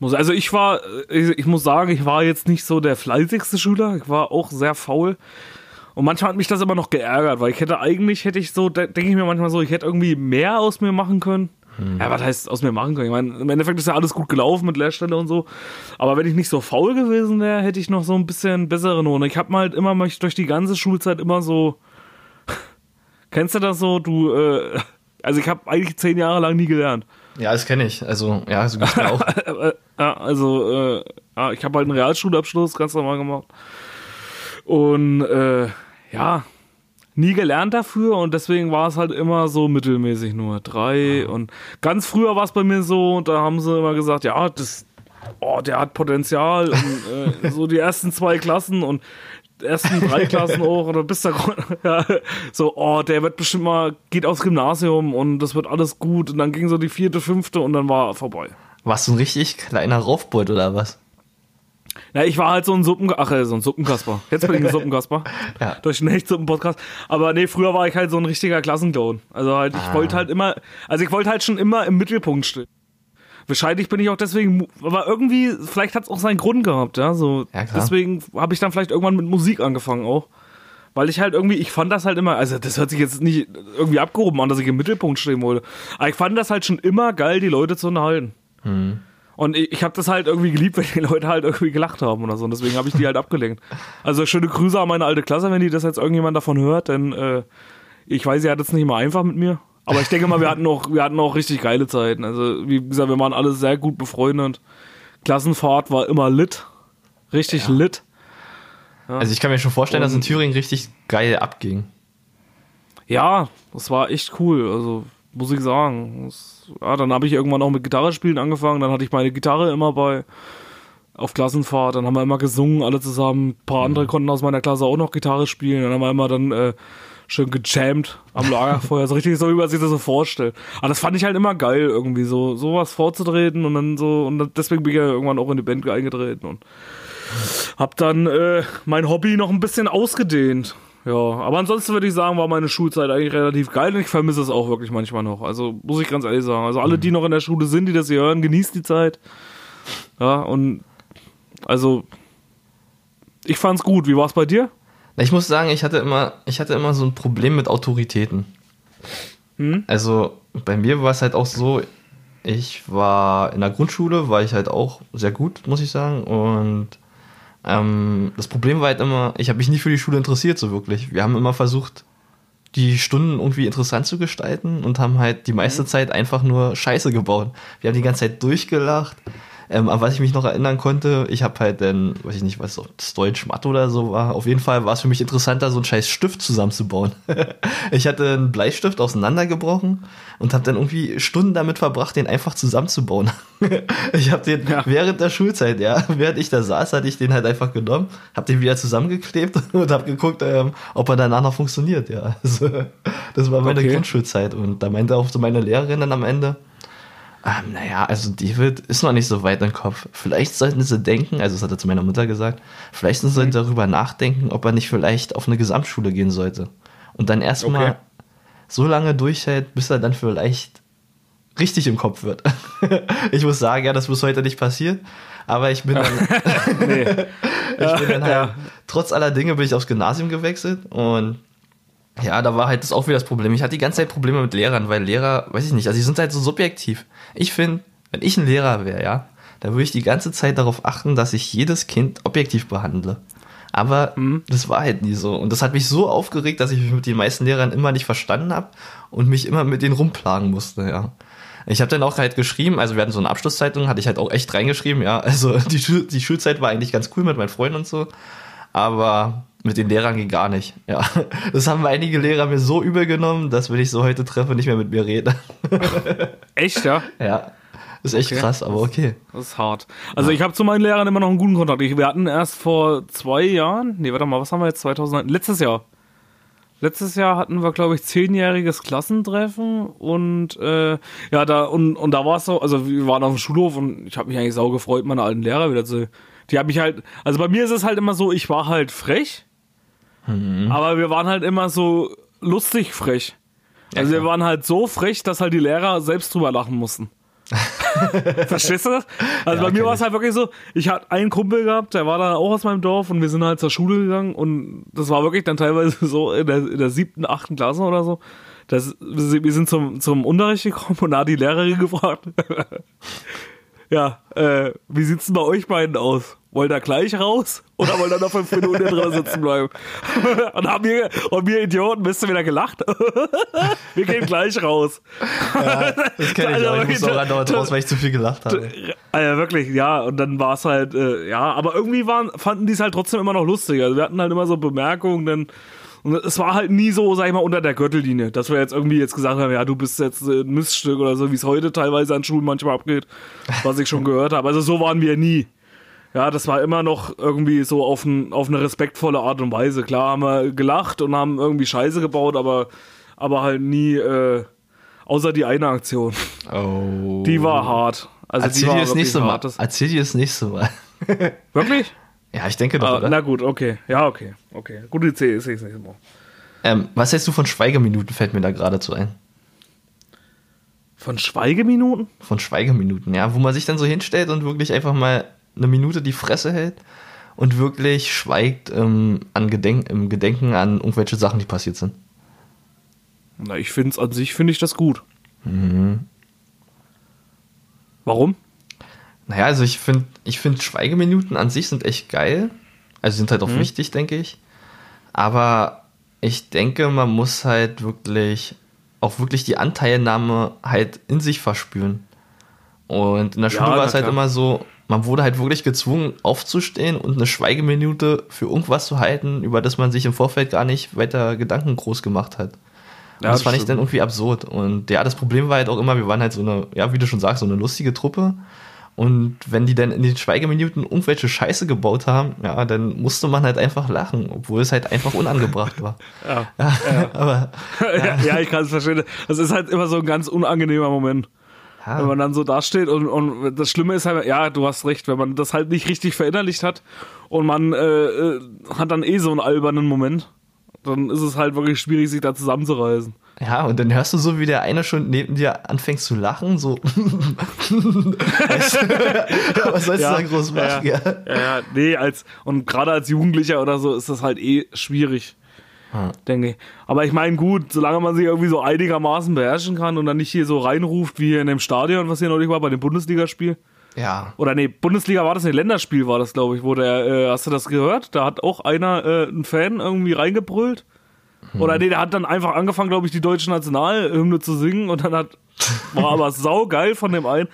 Also ich war, ich muss sagen, ich war jetzt nicht so der fleißigste Schüler. Ich war auch sehr faul. Und manchmal hat mich das immer noch geärgert, weil ich hätte eigentlich, hätte ich so, denke ich mir manchmal so, ich hätte irgendwie mehr aus mir machen können. Hm. Ja, was heißt aus mir machen können? Ich meine, im Endeffekt ist ja alles gut gelaufen mit Lehrstelle und so. Aber wenn ich nicht so faul gewesen wäre, hätte ich noch so ein bisschen bessere Noten. Ich habe halt immer durch die ganze Schulzeit immer so. Kennst du das so? Du, äh, also ich habe eigentlich zehn Jahre lang nie gelernt. Ja, das kenne ich. Also, ja, so geht's mir auch. ja, also, äh, ja, ich habe halt einen Realschulabschluss ganz normal gemacht. Und äh, ja, nie gelernt dafür und deswegen war es halt immer so mittelmäßig nur drei. Ah. Und ganz früher war es bei mir so, und da haben sie immer gesagt, ja, das, oh, der hat Potenzial und äh, so die ersten zwei Klassen und ersten drei Klassen auch oder bis da ja, so, oh, der wird bestimmt mal, geht aufs Gymnasium und das wird alles gut und dann ging so die vierte, fünfte und dann war vorbei. Warst du ein richtig kleiner Raufbeut oder was? Na, ich war halt so ein Suppen, ach, äh, so ein Suppenkasper. Jetzt bin ich ein Suppenkasper. ja. Durch den Hechtsuppen-Podcast. Aber nee, früher war ich halt so ein richtiger Klassenclown. Also halt, ich ah. wollte halt immer, also ich wollte halt schon immer im Mittelpunkt stehen. Wahrscheinlich bin ich auch deswegen, aber irgendwie, vielleicht hat es auch seinen Grund gehabt, ja. So, ja, deswegen habe ich dann vielleicht irgendwann mit Musik angefangen auch. Weil ich halt irgendwie, ich fand das halt immer, also das hört sich jetzt nicht irgendwie abgehoben an, dass ich im Mittelpunkt stehen wollte. Aber ich fand das halt schon immer geil, die Leute zu unterhalten. Mhm. Und ich, ich habe das halt irgendwie geliebt, wenn die Leute halt irgendwie gelacht haben oder so. Und deswegen habe ich die halt abgelenkt. Also schöne Grüße an meine alte Klasse, wenn die das jetzt irgendjemand davon hört, denn äh, ich weiß, sie hat es nicht immer einfach mit mir. Aber ich denke mal, wir hatten auch, wir hatten auch richtig geile Zeiten. Also, wie gesagt, wir waren alle sehr gut befreundet. Klassenfahrt war immer lit. Richtig ja. lit. Ja. Also ich kann mir schon vorstellen, Und, dass in Thüringen richtig geil abging. Ja, das war echt cool. Also, muss ich sagen. Das, ja, dann habe ich irgendwann auch mit Gitarre spielen angefangen. Dann hatte ich meine Gitarre immer bei auf Klassenfahrt. Dann haben wir immer gesungen, alle zusammen. Ein paar andere mhm. konnten aus meiner Klasse auch noch Gitarre spielen. Dann haben wir immer dann äh, schön gejammt am Lagerfeuer, so richtig so, wie man sich das so vorstellt. Aber das fand ich halt immer geil, irgendwie so, sowas vorzutreten und dann so, und deswegen bin ich ja irgendwann auch in die Band eingetreten und hab dann äh, mein Hobby noch ein bisschen ausgedehnt. Ja, aber ansonsten würde ich sagen, war meine Schulzeit eigentlich relativ geil und ich vermisse es auch wirklich manchmal noch. Also muss ich ganz ehrlich sagen. Also alle, die noch in der Schule sind, die das hier hören, genießt die Zeit. Ja, und also ich fand's gut. Wie war's bei dir? Ich muss sagen, ich hatte immer, ich hatte immer so ein Problem mit Autoritäten. Hm? Also bei mir war es halt auch so, ich war in der Grundschule, war ich halt auch sehr gut, muss ich sagen. Und ähm, das Problem war halt immer, ich habe mich nie für die Schule interessiert, so wirklich. Wir haben immer versucht, die Stunden irgendwie interessant zu gestalten und haben halt die meiste mhm. Zeit einfach nur Scheiße gebaut. Wir haben die ganze Zeit durchgelacht. Ähm, an was ich mich noch erinnern konnte, ich habe halt dann, weiß ich nicht, was das Deutsch Mathe oder so war. Auf jeden Fall war es für mich interessanter, so einen scheiß Stift zusammenzubauen. ich hatte einen Bleistift auseinandergebrochen und habe dann irgendwie Stunden damit verbracht, den einfach zusammenzubauen. ich habe den ja. während der Schulzeit, ja, während ich da saß, hatte ich den halt einfach genommen, habe den wieder zusammengeklebt und habe geguckt, ähm, ob er danach noch funktioniert, ja. Also, das war meine okay. Grundschulzeit und da meinte auch so meine Lehrerin dann am Ende, ähm, naja, also David ist noch nicht so weit im Kopf. Vielleicht sollten sie denken, also das hat er zu meiner Mutter gesagt, vielleicht sollten sie mhm. darüber nachdenken, ob er nicht vielleicht auf eine Gesamtschule gehen sollte. Und dann erstmal okay. so lange durchhält, bis er dann vielleicht richtig im Kopf wird. ich muss sagen, ja, das bis heute nicht passiert. Aber ich bin dann, ich bin dann halt, ja. trotz aller Dinge bin ich aufs Gymnasium gewechselt und ja, da war halt das auch wieder das Problem. Ich hatte die ganze Zeit Probleme mit Lehrern, weil Lehrer, weiß ich nicht, also die sind halt so subjektiv. Ich finde, wenn ich ein Lehrer wäre, ja, dann würde ich die ganze Zeit darauf achten, dass ich jedes Kind objektiv behandle. Aber mhm. das war halt nie so. Und das hat mich so aufgeregt, dass ich mich mit den meisten Lehrern immer nicht verstanden habe und mich immer mit denen rumplagen musste, ja. Ich habe dann auch halt geschrieben, also wir hatten so eine Abschlusszeitung, hatte ich halt auch echt reingeschrieben, ja. Also die, Schul die Schulzeit war eigentlich ganz cool mit meinen Freunden und so. Aber mit den Lehrern ging gar nicht. Ja, das haben einige Lehrer mir so übel genommen, dass wenn ich so heute treffe, nicht mehr mit mir reden. Echt, ja? Ja. Ist echt okay. krass, aber okay. Das ist hart. Also ja. ich habe zu meinen Lehrern immer noch einen guten Kontakt. Wir hatten erst vor zwei Jahren, nee, warte mal, was haben wir jetzt 2009? Letztes Jahr. Letztes Jahr hatten wir, glaube ich, zehnjähriges Klassentreffen und äh, ja, da und, und da war es so, also wir waren auf dem Schulhof und ich habe mich eigentlich sau gefreut, meine alten Lehrer wieder zu. Die haben mich halt, also bei mir ist es halt immer so, ich war halt frech Mhm. Aber wir waren halt immer so lustig frech. Also ja, wir waren halt so frech, dass halt die Lehrer selbst drüber lachen mussten. Verstehst du das? Also ja, bei mir war es halt wirklich so, ich hatte einen Kumpel gehabt, der war dann auch aus meinem Dorf und wir sind halt zur Schule gegangen und das war wirklich dann teilweise so in der, in der siebten, achten Klasse oder so. Das, wir sind zum, zum Unterricht gekommen und da hat die Lehrerin gefragt, ja, äh, wie sieht's denn bei euch beiden aus? wollt ihr gleich raus oder wollt ihr noch fünf Minuten drin sitzen bleiben? und haben wir, und wir Idioten, bist du wieder gelacht? wir gehen gleich raus. Ja, das kenne ich also, auch. Ich muss auch andauernd raus, weil ich zu viel gelacht habe. Also wirklich, ja. Und dann war es halt, äh, ja. Aber irgendwie waren, fanden die es halt trotzdem immer noch lustig. Also wir hatten halt immer so Bemerkungen, denn und es war halt nie so, sag ich mal, unter der Gürtellinie, dass wir jetzt irgendwie jetzt gesagt haben, ja, du bist jetzt ein Miststück oder so, wie es heute teilweise an Schulen manchmal abgeht, was ich schon gehört habe. Also so waren wir nie. Ja, das war immer noch irgendwie so auf, ein, auf eine respektvolle Art und Weise. Klar haben wir gelacht und haben irgendwie Scheiße gebaut, aber, aber halt nie, äh, außer die eine Aktion. Oh. Die war hart. Also Erzähl dir das nächste Mal. Erzähl dir das nächste Mal. Wirklich? Ja, ich denke doch, ah, oder? Na gut, okay. Ja, okay. Okay. Gute Idee ist es nicht Mal. Ähm, was hältst du von Schweigeminuten, fällt mir da geradezu ein. Von Schweigeminuten? Von Schweigeminuten, ja, wo man sich dann so hinstellt und wirklich einfach mal eine Minute die Fresse hält und wirklich schweigt ähm, an Gedenk im Gedenken an irgendwelche Sachen, die passiert sind. Na, ich finde es an sich, finde ich das gut. Mhm. Warum? Naja, also ich finde, ich finde Schweigeminuten an sich sind echt geil. Also sind halt auch mhm. wichtig, denke ich. Aber ich denke, man muss halt wirklich auch wirklich die Anteilnahme halt in sich verspüren. Und in der Schule Ja, war es halt klar. immer so, man wurde halt wirklich gezwungen, aufzustehen und eine Schweigeminute für irgendwas zu halten, über das man sich im Vorfeld gar nicht weiter Gedanken groß gemacht hat. Und Ja, das das fand ich stimmt. dann irgendwie absurd. Und ja, das Problem war halt auch immer, wir waren halt so eine, ja, wie du schon sagst, so eine lustige Truppe. Und wenn die dann in den Schweigeminuten irgendwelche Scheiße gebaut haben, ja, dann musste man halt einfach lachen, obwohl es halt einfach unangebracht war. Ja. Aber ja, ja, ich kann es verstehen. Das ist halt immer so ein ganz unangenehmer Moment. Wenn ja, man dann so dasteht und, und das Schlimme ist halt, ja, du hast recht, wenn man das halt nicht richtig verinnerlicht hat und man äh, äh, hat dann eh so einen albernen Moment, dann ist es halt wirklich schwierig, sich da zusammenzureißen. Ja, und dann hörst du so, wie der eine schon neben dir anfängt zu lachen, so. Weißt du, Was sollst Ja, du da groß machen? ja. Ja. Ja, nee, als, und gerade als Jugendlicher oder so ist das halt eh schwierig, Hm. denke ich. Aber ich meine, gut, solange man sich irgendwie so einigermaßen beherrschen kann und dann nicht hier so reinruft, wie hier in dem Stadion, was hier neulich war, bei dem Bundesligaspiel. ja. Oder nee, Bundesliga war das nicht, Länderspiel war das, glaube ich, wo der, äh, hast du das gehört? Da hat auch einer, äh, ein Fan irgendwie reingebrüllt. Oder nee, der hat dann einfach angefangen, glaube ich, die deutsche Nationalhymne zu singen und dann hat, war aber saugeil von dem einen.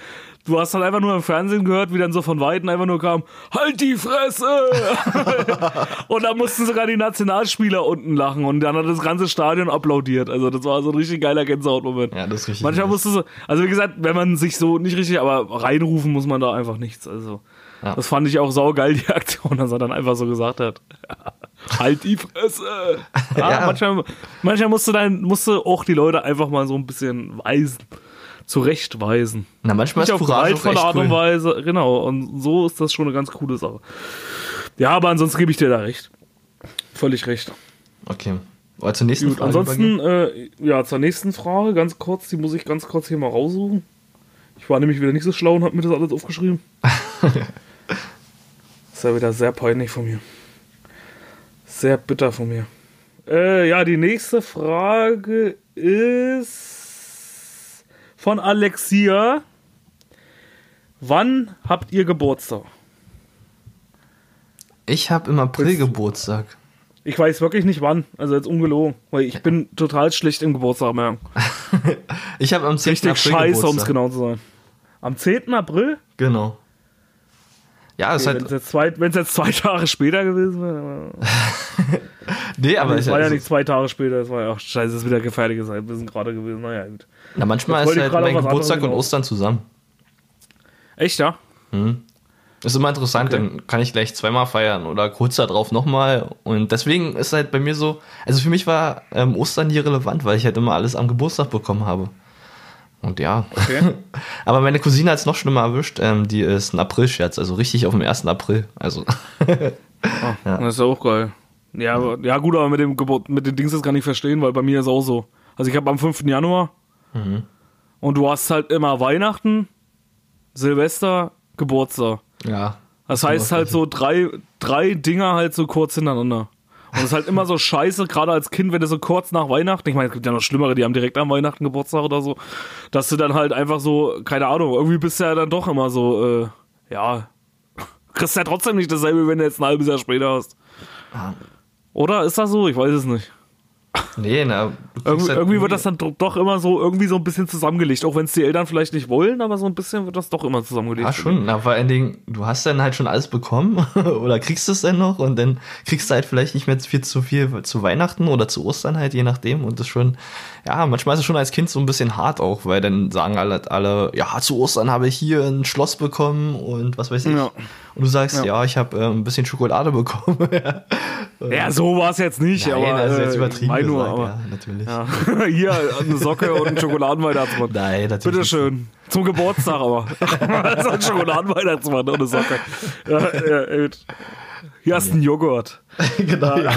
Du hast dann einfach nur im Fernsehen gehört, wie dann so von Weitem einfach nur kam, halt die Fresse! und da mussten sogar die Nationalspieler unten lachen und dann hat das ganze Stadion applaudiert. Also das war so ein richtig geiler Gänsehautmoment. Ja, das ist richtig. Manchmal musst du so, also wie gesagt, wenn man sich so nicht richtig, aber reinrufen muss man da einfach nichts. Also Ja. das fand ich auch saugeil, die Aktion, dass er dann einfach so gesagt hat. Halt die Fresse! Ja, Ja. Manchmal, manchmal musst du dann, musst du auch die Leute einfach mal so ein bisschen weisen, zurechtweisen. Na, manchmal Nicht ist auf gewaltvolle Art und cool. Weise, genau. Und so ist das schon eine ganz coole Sache. Ja, aber ansonsten gebe ich dir da recht. Völlig recht. Okay. Aber zur nächsten Gut, Frage ansonsten, äh, ja, zur nächsten Frage, ganz kurz, die muss ich ganz kurz hier mal raussuchen. Ich war nämlich wieder nicht so schlau und habe mir das alles aufgeschrieben. ist ja wieder sehr peinlich von mir. Sehr bitter von mir. Äh, ja, die nächste Frage ist von Alexia. Wann habt ihr Geburtstag? Ich habe im April du- Geburtstag. Ich weiß wirklich nicht wann, also jetzt ungelogen, weil ich bin total schlecht im Geburtstag merken. Ich habe am 10. Richtig April scheiße, um es genau zu sein. Am 10. April? Genau. Ja, ist Okay, Wenn es halt. jetzt, zwei- jetzt zwei Tage später gewesen wäre. Nee, aber Aber ist es war ja halt, nicht zwei Tage später, es war ja auch scheiße, es ist wieder gefährliches Halbwissen gerade gewesen. Naja, gut. na, manchmal Jetzt ist halt mein Geburtstag und. Ostern zusammen. Echt, ja? Ist immer interessant, Okay. dann kann ich gleich zweimal feiern oder kurz darauf nochmal. Und deswegen ist halt bei mir so, also für mich war ähm, Ostern nie relevant, weil ich halt immer alles am Geburtstag bekommen habe. Und ja. Okay. Aber meine Cousine hat es noch schlimmer erwischt. Ähm, die ist ein April-Scherz, also richtig auf dem 1. April. Also, Ah, Das ist ja auch geil. Ja, aber, ja gut, aber mit dem Geburt, mit den Dings das kann ich verstehen, weil bei mir ist auch so. Also ich habe am 5. Januar Mhm. und du hast halt immer Weihnachten, Silvester, Geburtstag. ja. Das heißt halt so drei, drei Dinger halt so kurz hintereinander. Und es ist halt immer so scheiße, gerade als Kind, wenn du so kurz nach Weihnachten, ich meine, es gibt ja noch Schlimmere, die haben direkt am Weihnachten Geburtstag oder so, dass du dann halt einfach so, keine Ahnung, irgendwie bist du ja dann doch immer so, äh, ja, kriegst ja trotzdem nicht dasselbe, wenn du jetzt ein halbes Jahr später hast. Ah. Oder ist das so? Ich weiß es nicht. Nee, na. Irgendwie, halt irgendwie wird das dann do- doch immer so, irgendwie so ein bisschen zusammengelegt, auch wenn es die Eltern vielleicht nicht wollen, aber so ein bisschen wird das doch immer zusammengelegt. Ja, schon. Na, vor allen Dingen, du hast dann halt schon alles bekommen oder kriegst es dann noch und dann kriegst du halt vielleicht nicht mehr viel zu viel zu Weihnachten oder zu Ostern halt, je nachdem. Und das schon, ja, manchmal ist es schon als Kind so ein bisschen hart auch, weil dann sagen alle, alle ja, zu Ostern habe ich hier ein Schloss bekommen und was weiß ich. Ja. Und du sagst, ja, Ja. ich habe äh, ein bisschen Schokolade bekommen. Ja, so war es jetzt nicht, Nein, aber also jetzt äh, übertrieben nur, gesagt, aber, ja, natürlich. Ja. Hier eine Socke und ein Schokoladenweihnachtsmann. Nein, natürlich. Bitteschön. Zum Geburtstag aber. so ein Schokoladenweihnachtsmann und eine Socke. Ja, ja, gut. Hier hast du einen Joghurt. genau, ja.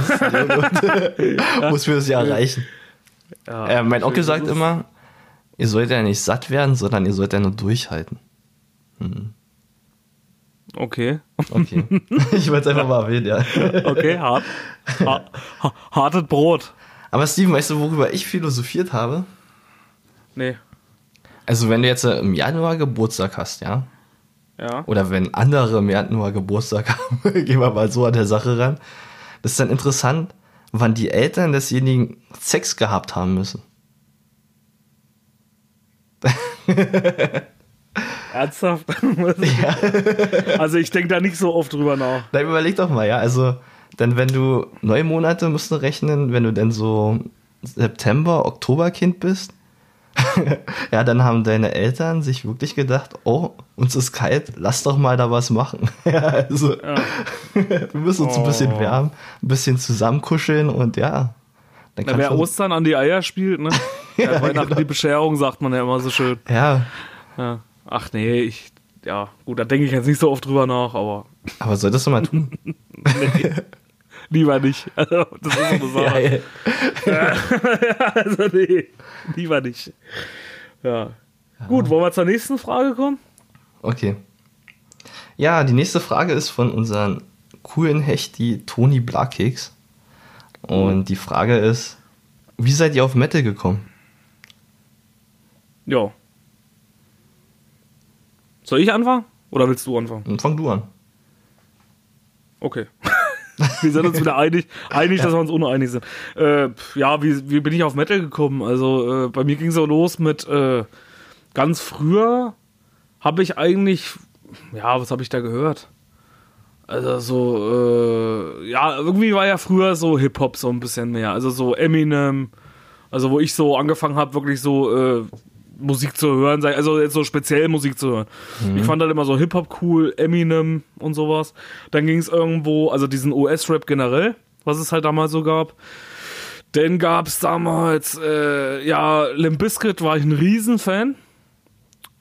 Muss für das Jahr reichen. Ja, Äh, mein Onkel sagt ist- immer, ihr sollt ja nicht satt werden, sondern ihr sollt ja nur durchhalten. Okay. Okay. ich wollte es einfach mal erwähnen, ja. Okay, hart. Ha ha hartes Brot. Aber Steven, weißt du, worüber ich philosophiert habe? Nee. Also, wenn du jetzt äh, im Januar Geburtstag hast, ja? Ja. Oder wenn andere im Januar Geburtstag haben, gehen wir mal so an der Sache ran. Das ist dann interessant, wann die Eltern desjenigen Sex gehabt haben müssen. Ernsthaft? ja. Also ich denke da nicht so oft drüber nach. Dann überleg doch mal, ja. Also, denn wenn du neun Monate musst du rechnen, wenn du denn so September, Oktober Kind bist, ja, dann haben deine Eltern sich wirklich gedacht, oh, uns ist kalt, lass doch mal da was machen. ja, also, ja. wir müssen uns oh. ein bisschen oh. wärmen, ein bisschen zusammenkuscheln und ja. Dann Na, wer Ostern an die Eier spielt, ne? ja, ja, Weihnachten genau. die Bescherung, sagt man ja immer so schön. Ja. ja. Ach nee, ich, ja, gut, da denke ich jetzt nicht so oft drüber nach, aber. Aber solltest du mal tun? nee. Lieber nicht. Also, das ist so eine Sache. ja, also, nee, lieber nicht. Ja. ja. Gut, wollen wir zur nächsten Frage kommen? Okay. Ja, die nächste Frage ist von unserem coolen Hechti Toni Blakeks. Und mhm. die Frage ist: Wie seid ihr auf Metal gekommen? Ja. Soll ich anfangen? Oder willst du anfangen? Dann fang du an. Okay. wir sind uns wieder einig, einig ja. dass wir uns uneinig sind. Äh, ja, wie, wie bin ich auf Metal gekommen? Also äh, bei mir ging es so los mit äh, ganz früher habe ich eigentlich, ja, was habe ich da gehört? Also so, äh, ja, irgendwie war ja früher so Hip-Hop so ein bisschen mehr. Also so Eminem, also wo ich so angefangen habe, wirklich so äh, Musik zu hören, also jetzt so speziell Musik zu hören. Mhm. Ich fand halt immer so Hip-Hop cool, Eminem und sowas. Dann ging es irgendwo, also diesen US-Rap generell, was es halt damals so gab. Dann gab es damals, äh, ja, Limp Bizkit war ich ein Riesenfan.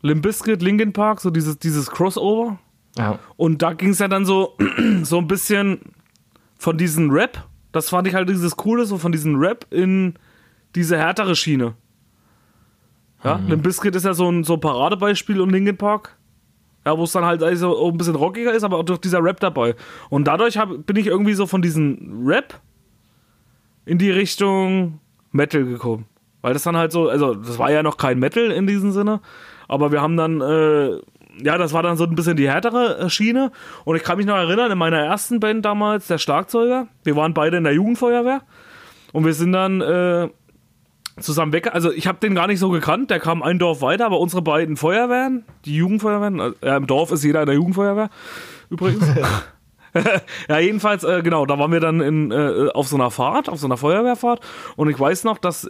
Limp Bizkit, Linkin Park, so dieses, dieses Crossover. Ja. Und da ging es ja dann so, so ein bisschen von diesem Rap, das fand ich halt dieses Coole, so von diesem Rap in diese härtere Schiene. Ja, mhm. Limp Bizkit ist ja so ein, so ein Paradebeispiel und Linkin Park. Ja, wo es dann halt also ein bisschen rockiger ist, aber auch durch dieser Rap dabei. Und dadurch hab, bin ich irgendwie so von diesem Rap in die Richtung Metal gekommen. Weil das dann halt so, also das war ja noch kein Metal in diesem Sinne, aber wir haben dann, äh, ja, das war dann so ein bisschen die härtere äh, Schiene. Und ich kann mich noch erinnern, in meiner ersten Band damals, der Schlagzeuger, wir waren beide in der Jugendfeuerwehr. Und wir sind dann äh, zusammen weg. Also ich habe den gar nicht so gekannt. Der kam ein Dorf weiter, aber unsere beiden Feuerwehren, die Jugendfeuerwehren, also, äh, im Dorf ist jeder in der Jugendfeuerwehr übrigens. ja, jedenfalls, äh, genau, da waren wir dann in, äh, auf so einer Fahrt, auf so einer Feuerwehrfahrt. Und ich weiß noch, dass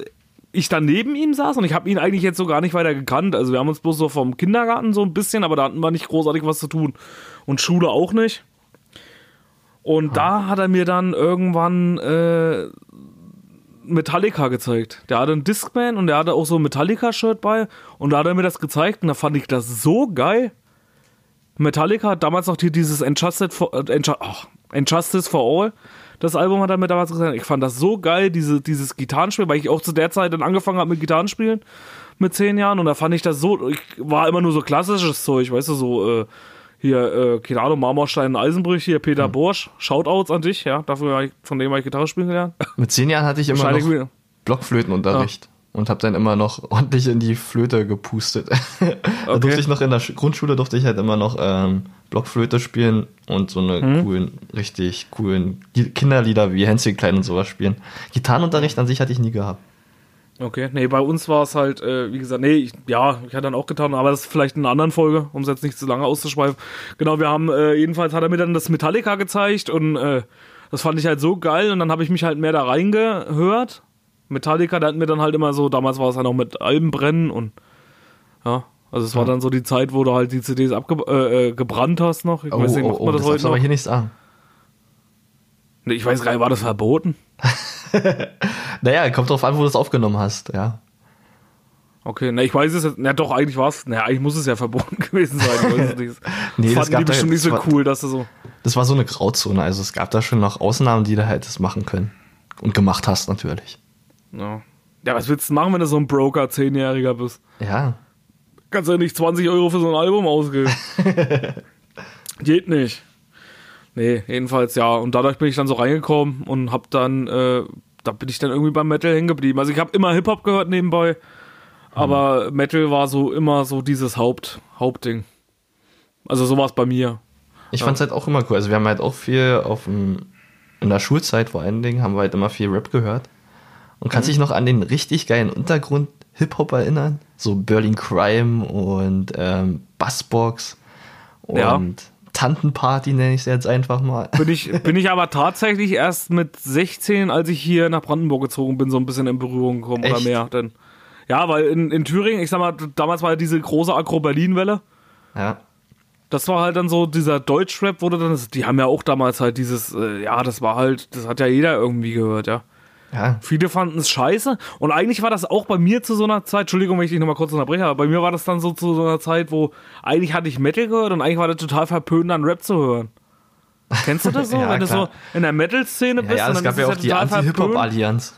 ich dann neben ihm saß und ich habe ihn eigentlich jetzt so gar nicht weiter gekannt. Also wir haben uns bloß so vom Kindergarten so ein bisschen, aber da hatten wir nicht großartig was zu tun. Und Schule auch nicht. Und da hat er mir dann irgendwann äh, Metallica gezeigt. Der hatte einen Discman und der hatte auch so ein Metallica-Shirt bei. Und da hat er mir das gezeigt und da fand ich das so geil. Metallica hat damals noch hier dieses Enchanted for, äh, Injustice for All. Das Album hat er mir damals gesagt. Ich fand das so geil, diese, dieses Gitarrenspiel, weil ich auch zu der Zeit dann angefangen habe mit Gitarrenspielen mit zehn Jahren. Und da fand ich das so, ich war immer nur so klassisches Zeug, weißt du, so, äh, hier, äh, Ahnung, Marmorstein Eisenbrüch, hier Peter mhm. Borsch, Shoutouts an dich, ja, dafür ich, von dem habe ich Gitarre spielen gelernt. Mit zehn Jahren hatte ich immer noch Blockflötenunterricht. Ja. Und habe dann immer noch ordentlich in die Flöte gepustet. da okay. durfte ich noch in der Grundschule durfte ich halt immer noch ähm, Blockflöte spielen und so eine mhm. coolen, richtig coolen Kinderlieder wie Hänschen Klein und sowas spielen. Gitarrenunterricht an sich hatte ich nie gehabt. Okay, nee, bei uns war es halt, äh, wie gesagt, nee, ich, ja, ich hatte dann auch getan, aber das ist vielleicht in einer anderen Folge, um es jetzt nicht zu lange auszuschweifen. Genau, wir haben, äh, jedenfalls hat er mir dann das Metallica gezeigt und äh, das fand ich halt so geil und dann habe ich mich halt mehr da reingehört. Metallica, der hat mir dann halt immer so, damals war es halt noch mit Alben brennen und ja, also es war dann so die Zeit, wo du halt die CDs abgebrannt äh, äh hast noch. Ich oh, weiß nicht, macht oh, man oh, das, das heute noch? aber hier nicht sagen. Nee, ich weiß gar nicht, war das verboten? naja, kommt drauf an, wo du es aufgenommen hast, ja. Okay, na, ich weiß es jetzt, na doch, eigentlich war es, naja, eigentlich muss es ja verboten gewesen sein. nee, das gab die bestimmt nicht so war, cool, dass du so. Das war so eine Grauzone, also es gab da schon noch Ausnahmen, die da halt das machen können. Und gemacht hast, natürlich. Ja. Ja, was willst du machen, wenn du so ein Broker, Zehnjähriger bist? Ja. Kannst du ja nicht 20 Euro für so ein Album ausgeben. Geht nicht. Nee, jedenfalls ja. Und dadurch bin ich dann so reingekommen und hab dann, äh, da bin ich dann irgendwie beim Metal hängen geblieben. Also ich habe immer Hip-Hop gehört nebenbei, aber hm. Metal war so immer so dieses Haupt, Hauptding. Also so war es bei mir. Ich ja. fand's halt auch immer cool. Also wir haben halt auch viel auf dem, in der Schulzeit vor allen Dingen, haben wir halt immer viel Rap gehört. Und kannst mhm. dich noch an den richtig geilen Untergrund Hip-Hop erinnern. So Berlin Crime und ähm, Bassbox und Ja. Tantenparty nenne ich es jetzt einfach mal. Bin ich, bin ich aber tatsächlich erst mit 16, als ich hier nach Brandenburg gezogen bin, so ein bisschen in Berührung gekommen oder Echt? mehr. Denn, ja, weil in, in Thüringen, ich sag mal, damals war ja diese große Agro-Berlin-Welle. Ja. Das war halt dann so dieser Deutschrap, wurde dann, die haben ja auch damals halt dieses, äh, ja, das war halt, das hat ja jeder irgendwie gehört, ja. Ja, Viele fanden es scheiße und eigentlich war das auch bei mir zu so einer Zeit, Entschuldigung, wenn ich dich nochmal kurz unterbreche, aber bei mir war das dann so zu so einer Zeit, wo eigentlich hatte ich Metal gehört und eigentlich war das total verpönt, dann Rap zu hören. Kennst du das so? Ja, wenn du klar. so in der Metal-Szene ja, bist ja und es dann gab ja auch die. Anti-Hip-Hop-Allianz.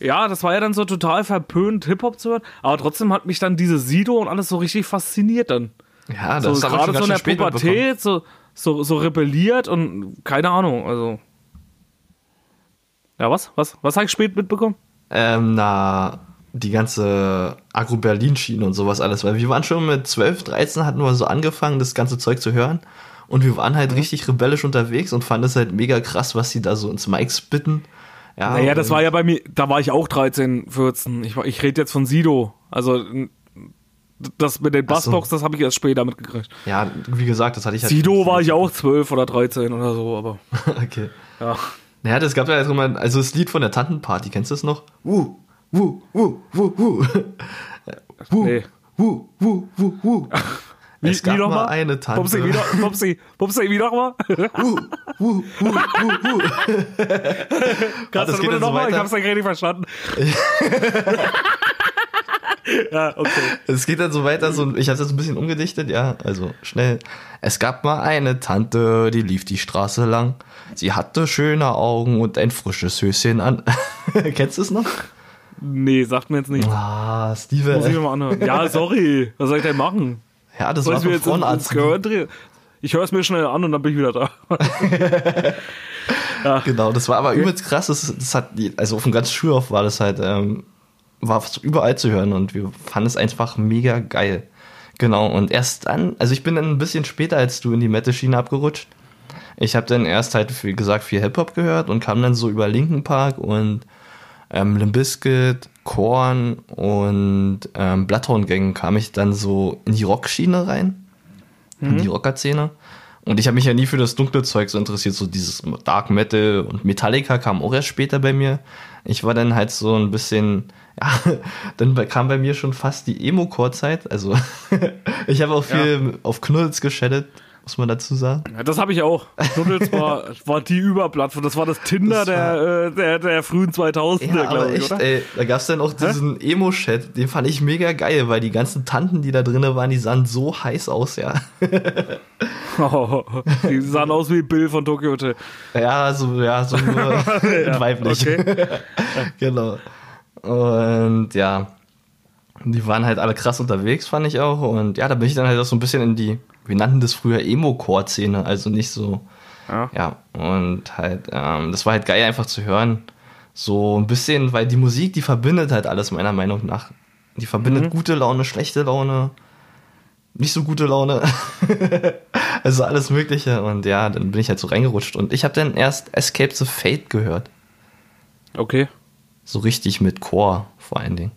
Ja, das war ja dann so total verpönt, Hip-Hop zu hören, aber trotzdem hat mich dann diese Sido und alles so richtig fasziniert dann. Ja, das So ist gerade so in der. Pubertät, so, so, so rebelliert und keine Ahnung, also. Ja, was? Was? Was habe ich spät mitbekommen? Ähm, na, die ganze Agro-Berlin-Schiene und sowas alles, weil wir waren schon mit 12, 13, hatten wir so angefangen, das ganze Zeug zu hören. Und wir waren halt Mhm. richtig rebellisch unterwegs und fanden es halt mega krass, was sie da so ins Mic spitten. Ja, Naja, das war ja bei mir, da war ich auch 13, 14. Ich, ich rede jetzt von Sido. Also, das mit den Ach so. Bassbox, das habe ich erst später mitgekriegt. Ja, wie gesagt, das hatte ich halt. Sido war ich auch 12 oder 13 oder so, aber okay. ja. Naja, das gab ja jetzt mal, also das Lied von der Tantenparty, kennst du das noch? Wuh, wuh, wuh, wuh, wuh. Wuh, Nee. wuh, wuh, wuh, wuh. Wie, Es gab wie noch mal mal? eine Tante. Pupsi, wie noch, Pupsi, Pupsi, wie noch mal? Wuh, wuh, wuh, wuh, wuh. Kannst du bitte noch mal? Ich hab's nicht richtig verstanden. ja, okay. Es geht dann so weiter, so, ich habe das ein bisschen umgedichtet, ja, also schnell. Es gab mal eine Tante, die lief die Straße lang. Sie hatte schöne Augen und ein frisches Höschen an. Kennst du es noch? Nee, sagt mir jetzt nicht. Ah, Muss ich mir mal anhören. Ja, sorry. Was soll ich denn machen? Ja, das Soll war so ein Frauenarzt. Ich höre es mir schnell an und dann bin ich wieder da. Genau, das war aber übelst krass. Das, das hat, also auf dem ganzen Schulhof war das halt, ähm, war fast überall zu hören und wir fanden es einfach mega geil. Genau, und erst dann, also ich bin dann ein bisschen später als du in die Metal-Schiene abgerutscht. Ich habe dann erst halt, wie gesagt, viel Hip-Hop gehört und kam dann so über Linkin Park und ähm, Limp Bizkit, Korn und ähm, Bloodhound Gang kam ich dann so in die Rockschiene rein, in die Rocker-Szene. Und ich habe mich ja nie für das dunkle Zeug so interessiert, so dieses Dark Metal und Metallica kam auch erst später bei mir. Ich war dann halt so ein bisschen, ja, dann kam bei mir schon fast die Emo-Core-Zeit. Also ich habe auch viel auf Knuddels geschattet, muss man dazu sagen. Ja, das habe ich auch. Knuddels war, war die Überplattform. Das war das Tinder Das war- der, äh, der, der frühen 2000er, Ja, glaube ich, echt, oder? ey, da gab's dann auch diesen Emo-Chat, den fand ich mega geil, weil die ganzen Tanten, die da drinne waren, die sahen so heiß aus, ja. Oh, die sahen aus wie Bill von Tokyo Hotel. Ja, so, ja, so nur weiblich. Okay. genau. Und ja, die waren halt alle krass unterwegs, fand ich auch. Und ja, da bin ich dann halt auch so ein bisschen in die, wir nannten das früher Emo-Core-Szene, also nicht so, Ja. ja, und halt, ähm, das war halt geil einfach zu hören. So ein bisschen, weil die Musik, die verbindet halt alles meiner Meinung nach. Die verbindet gute Laune, schlechte Laune, nicht so gute Laune. also alles Mögliche. Und ja, dann bin ich halt so reingerutscht. Und ich habe dann erst Escape the Fate gehört. Okay. So richtig mit Chor vor allen Dingen.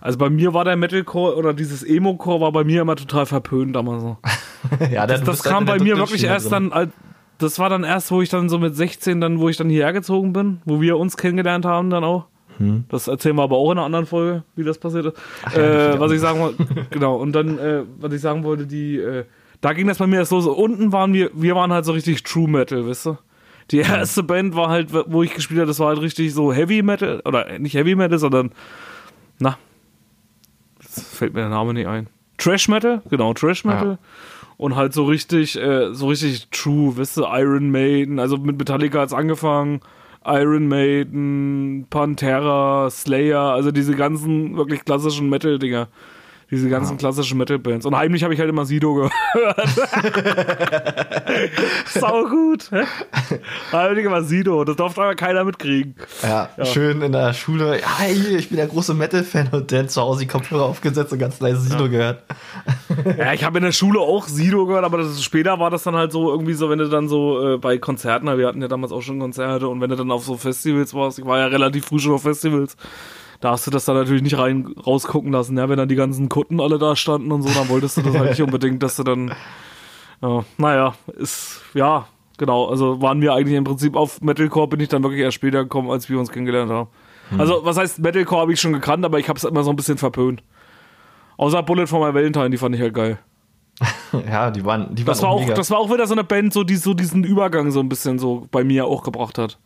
Also bei mir war der Metalcore oder dieses Emo-Core war bei mir immer total verpönt damals so. ja, Das, das kam bei mir wirklich erst dann, als- das war dann erst, wo ich dann so mit 16 dann, wo ich dann hierher gezogen bin, wo wir uns kennengelernt haben dann auch. Hm. Das erzählen wir aber auch in einer anderen Folge, wie das passiert ist. ja, äh, was ich sagen wollte, genau, und dann, äh, was ich sagen wollte, die, äh, da ging das bei mir erst los. Unten waren wir, wir waren halt so richtig True Metal, weißt du? Die erste Band war halt, wo ich gespielt habe, das war halt richtig so Heavy Metal, oder nicht Heavy Metal, sondern, na, jetzt fällt mir der Name nicht ein. Trash Metal, genau, Trash Metal. Ja. Und halt so richtig, äh, so richtig true, weißt du, Iron Maiden, also mit Metallica hat's angefangen, Iron Maiden, Pantera, Slayer, also diese ganzen wirklich klassischen Metal-Dinger. Diese ganzen klassischen Metal-Bands. Und heimlich habe ich halt immer Sido gehört. Sau gut. Heimlich immer Sido. Das durfte aber keiner mitkriegen. Ja, schön in der Schule. Ja, ich bin der große Metal-Fan und dann zu Hause die Kopfhörer aufgesetzt und ganz leise Sino gehört. Ja, ich habe in der Schule auch Sido gehört, aber das ist, später war das dann halt so irgendwie so, wenn du dann so äh, bei Konzerten, wir hatten ja damals auch schon Konzerte und wenn du dann auf so Festivals warst, ich war ja relativ früh schon auf Festivals, da hast du das dann natürlich nicht rein rausgucken lassen, ja, wenn dann die ganzen Kutten alle da standen und so, dann wolltest du das halt nicht unbedingt, dass du dann, ja, naja, ist, ja, genau, also waren wir eigentlich im Prinzip auf Metalcore bin ich dann wirklich erst später gekommen, als wir uns kennengelernt haben. Also, was heißt Metalcore habe ich schon gekannt, aber ich habe es immer so ein bisschen verpönt. Außer Bullet for My Valentine, die fand ich halt geil. Ja, die waren, die waren Das war auch, mega. das war auch wieder so eine Band, so die so diesen Übergang so ein bisschen so bei mir auch gebracht hat.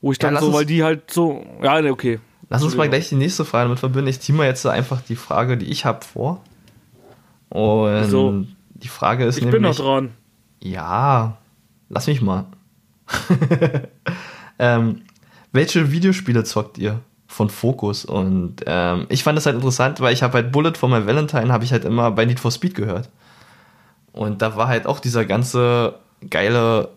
Wo ich Ja, dann lass so, weil die halt so, ja, ne, okay. Lass uns mal gleich die nächste Frage damit verbinden. Ich ziehe mal jetzt einfach die Frage, die ich habe, vor. Und So. die Frage ist Ich nämlich. bin noch dran. Ja, lass mich mal. ähm, welche Videospiele zockt ihr von Focus? Und ähm, ich fand das halt interessant, weil ich habe halt Bullet for my Valentine habe ich halt immer bei Need for Speed gehört. Und da war halt auch dieser ganze geile,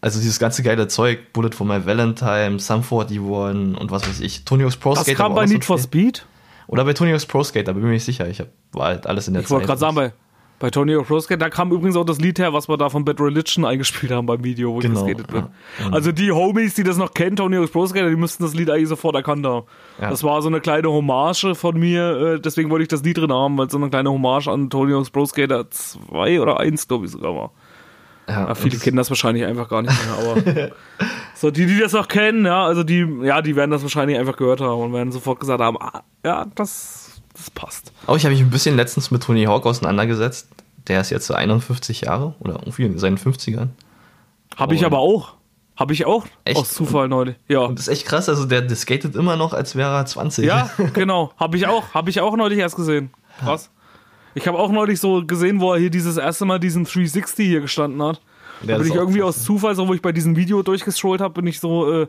also dieses ganze geile Zeug, Bullet for my Valentine, Sum 41 und was weiß ich, Tony Hawk's Pro Das Skater. kam war bei Need for. Speed? Oder bei Tony Hawk's Pro Skater, bin mir nicht sicher. Ich hab, war halt alles in der Ich wollte Zeit. gerade sagen, bei, bei Tony Hawk Pro Skater, da kam übrigens auch das Lied her, was wir da von Bad Religion eingespielt haben beim Video, wo Genau, ich geskatet bin. ja. Also die Homies, die das noch kennen, Tony Hawk Pro Skater, die müssten das Lied eigentlich sofort erkannt haben. Ja. Das war so eine kleine Hommage von mir, äh, deswegen wollte ich das Lied drin haben, weil es so eine kleine Hommage an Tony Hawk Pro Skater 2 oder 1, glaube ich sogar war. Ja, Ja, viele kennen das wahrscheinlich einfach gar nicht mehr, aber so die, die das noch kennen, ja, also die, ja, die werden das wahrscheinlich einfach gehört haben und werden sofort gesagt haben, ah, ja, das, das passt. Auch ich habe mich ein bisschen letztens mit Tony Hawk auseinandergesetzt. Der ist jetzt so 51 Jahre oder irgendwie in seinen 50ern. Habe ich aber auch. Habe ich auch Echt? aus Zufall neulich. Ja. Und das ist echt krass, also der, der skatet immer noch, als wäre er 20. Ja, genau. Habe ich auch. Habe ich auch neulich erst gesehen. Krass. Ich habe auch neulich so gesehen, wo er hier dieses erste Mal diesen 360 hier gestanden hat. Der Da bin ich irgendwie aus Zufall, so wo ich bei diesem Video durchgestrollt habe, bin ich so, äh,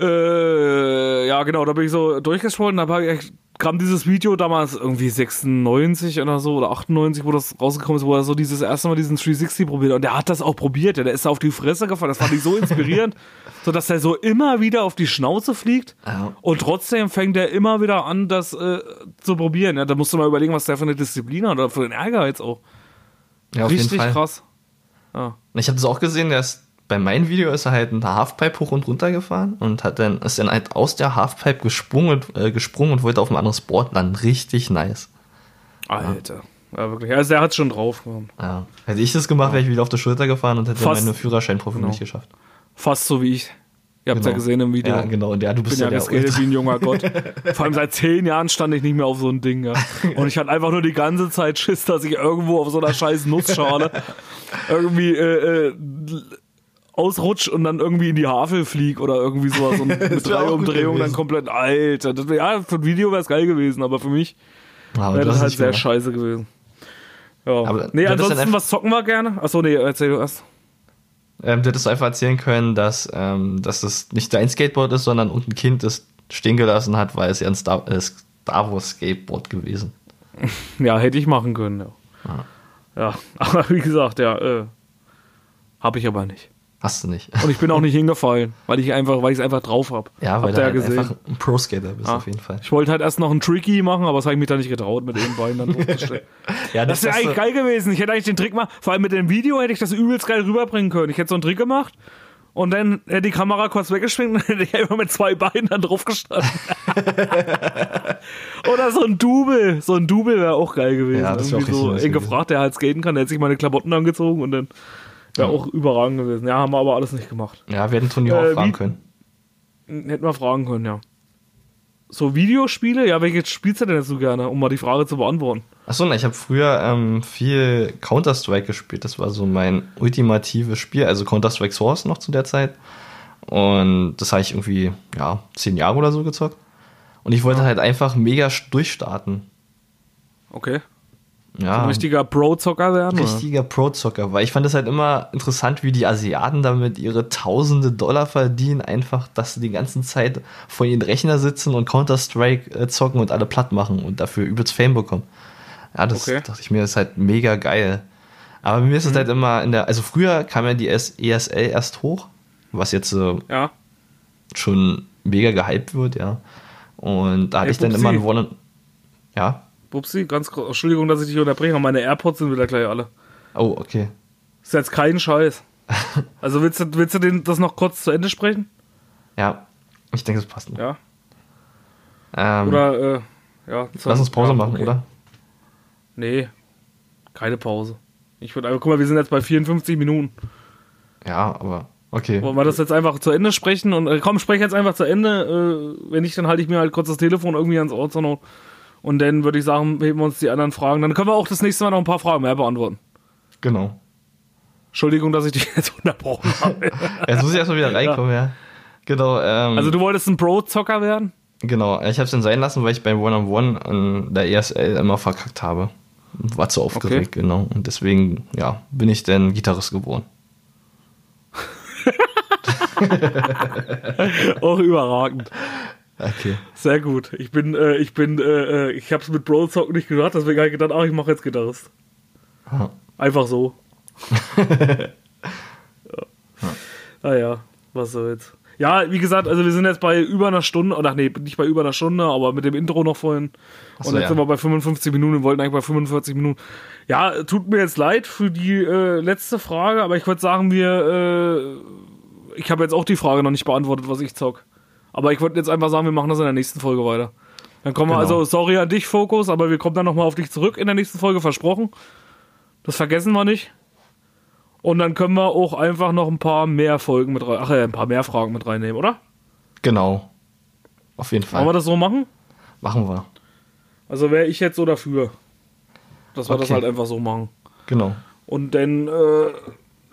äh, ja genau, da bin ich so durchgestrollt und da ich- kam dieses Video damals irgendwie 96 oder so oder 98, wo das rausgekommen ist, wo er so dieses erste Mal diesen 360 probiert hat. und der hat das auch probiert, ja, der ist auf die Fresse gefallen, das fand ich so inspirierend, so dass er so immer wieder auf die Schnauze fliegt Ja. und trotzdem fängt er immer wieder an, das äh, zu probieren. Ja, da musst du mal überlegen, was der für eine Disziplin hat oder für einen Ehrgeiz auch. Ja, auf Richtig jeden Fall. krass. Ja. Ich habe das auch gesehen, der ist bei meinem Video ist er halt eine Halfpipe hoch und runter gefahren und hat dann ist dann halt aus der Halfpipe gesprungen, und- äh, gesprungen und wollte auf ein anderes Board landen. Richtig nice. Alter. Ja, wirklich. Also, er hat schon drauf. Ja. Hätte ich das gemacht, wäre ich wieder auf der Schulter gefahren und hätte Fast. meine Führerscheinprüfung Genau. nicht geschafft. Fast so wie ich. Ihr habt ja Genau. gesehen im Video. Ja, genau. Und ja, du bist bin ja ja, geskatet wie ein junger Gott. Vor allem seit zehn Jahren stand ich nicht mehr auf so ein Ding. Ja. Und ich hatte einfach nur die ganze Zeit Schiss, dass ich irgendwo auf so einer scheiß Nussschale irgendwie äh, äh, ausrutsch und dann irgendwie in die Havel flieg oder irgendwie so, so mit drei Umdrehungen dann komplett. Alter, das wär, ja, für ein Video wäre es geil gewesen, aber für mich wäre das hast halt sehr scheiße gewesen. Ja. Aber nee, ansonsten, was zocken wir gerne? Achso, nee, erzähl du erst. Ähm, du hättest einfach erzählen können, dass, ähm, dass das nicht dein Skateboard ist, sondern irgendein Kind das stehen gelassen hat, weil es ja ein Star, äh, Star Wars Skateboard gewesen. Ja, hätte ich machen können, ja. Ja, aber wie gesagt, ja, äh, habe ich aber nicht. Hast du nicht. Und ich bin auch nicht hingefallen, weil ich einfach, weil ich es einfach drauf habe. Ja, weil Habt du halt gesehen. einfach ein Pro-Skater bist, Ja. auf jeden Fall. Ich wollte halt erst noch einen Tricky machen, aber das habe ich mich da nicht getraut, mit den Beinen dann draufzustellen. Ja, Das wäre eigentlich geil gewesen. Ich hätte eigentlich den Trick mal, vor allem mit dem Video hätte ich das übelst geil rüberbringen können. Ich hätte so einen Trick gemacht und dann hätte die Kamera kurz weggeschwingt und hätte ich einfach mit zwei Beinen dann drauf gestanden. Oder so ein Double. So ein Double wäre auch geil gewesen. Ja, das wär auch Irgendwie so gefragt, der halt skaten kann, der hätte sich meine Klamotten angezogen und dann wäre auch überragend gewesen. Ja, haben wir aber alles nicht gemacht. Ja, wir hätten Tony Hawk Äh, fragen können. Hätten wir fragen können, ja. So Videospiele? Ja, welches spielst du denn jetzt so gerne, um mal die Frage zu beantworten? Achso, na, ich habe früher ähm, viel Counter-Strike gespielt. Das war so mein ultimatives Spiel. Also Counter-Strike Source noch zu der Zeit. Und das habe ich irgendwie, ja, zehn Jahre oder so gezockt. Und ich wollte halt einfach mega durchstarten. Okay. Ja, Ein richtiger Pro-Zocker werden? richtiger Pro-Zocker. Weil ich fand es halt immer interessant, wie die Asiaten damit ihre tausende Dollar verdienen. Einfach, dass sie die ganze Zeit vor ihren Rechner sitzen und Counter-Strike äh, zocken und alle platt machen und dafür übelst Fame bekommen. Ja, das Okay. dachte ich mir, ist halt mega geil. Aber mir ist es halt immer in der, also früher kam ja die ESL erst hoch, was jetzt äh, Ja. schon mega gehypt wird, ja. Und da hatte ich dann immer ein One, ja. Bubsi, ganz kurz, Entschuldigung, dass ich dich unterbreche, aber meine AirPods sind wieder gleich alle. Oh, okay. Ist jetzt kein Scheiß. Also willst du, willst du den, das noch kurz zu Ende sprechen? Ja, ich denke, das passt noch. Ja. Ähm, Oder, äh, ja. lass uns Pause ja, machen, okay. oder? Nee, keine Pause. Ich würde einfach, guck mal, wir sind jetzt bei 54 Minuten. Ja, aber okay. Wollen wir das jetzt einfach zu Ende sprechen? Und äh, komm, sprech jetzt einfach zu Ende. Äh, wenn nicht, dann halte ich mir halt kurz das Telefon irgendwie ans Ohr zur Not. Und dann würde ich sagen, heben wir uns die anderen Fragen. Dann können wir auch das nächste Mal noch ein paar Fragen mehr beantworten. Genau. Entschuldigung, dass ich dich jetzt unterbrochen habe. Jetzt muss ich erstmal wieder reinkommen, ja. Genau, ähm, Also du wolltest ein Pro-Zocker werden? genau. Ich habe es dann sein lassen, weil ich beim One-on-One an der ESL immer verkackt habe. War zu aufgeregt, genau. Und deswegen, ja, bin ich dann Gitarrist geworden. Auch überragend. Okay. Sehr gut. Ich bin, äh, ich bin, äh, äh, ich habe es mit Pro-Zocken nicht gehört, deswegen habe ich gedacht, ach, ich mache jetzt Gitarrist. Ja. Einfach so. ja. Naja, was soll's. Ja, wie gesagt, also wir sind jetzt bei über einer Stunde, oder nee, nicht bei über einer Stunde, aber mit dem Intro noch vorhin. So, und jetzt ja. sind wir bei 55 Minuten und wollten eigentlich bei 45 Minuten. Ja, tut mir jetzt leid für die äh, letzte Frage, aber ich würde sagen, wir, äh, ich habe jetzt auch die Frage noch nicht beantwortet, was ich zock. Aber ich würde jetzt einfach sagen, wir machen das in der nächsten Folge weiter. Dann kommen wir, Genau. also sorry an dich, Fokus, aber wir kommen dann nochmal auf dich zurück in der nächsten Folge, versprochen. Das vergessen wir nicht. Und dann können wir auch einfach noch ein paar mehr Folgen mit rein, ach ja, ein paar mehr Fragen mit reinnehmen, oder? Genau. Auf jeden Wollen wir Fall. das so machen? Machen wir. Also wäre ich jetzt so dafür, dass wir das Okay. halt einfach so machen. Genau. Und dann, äh,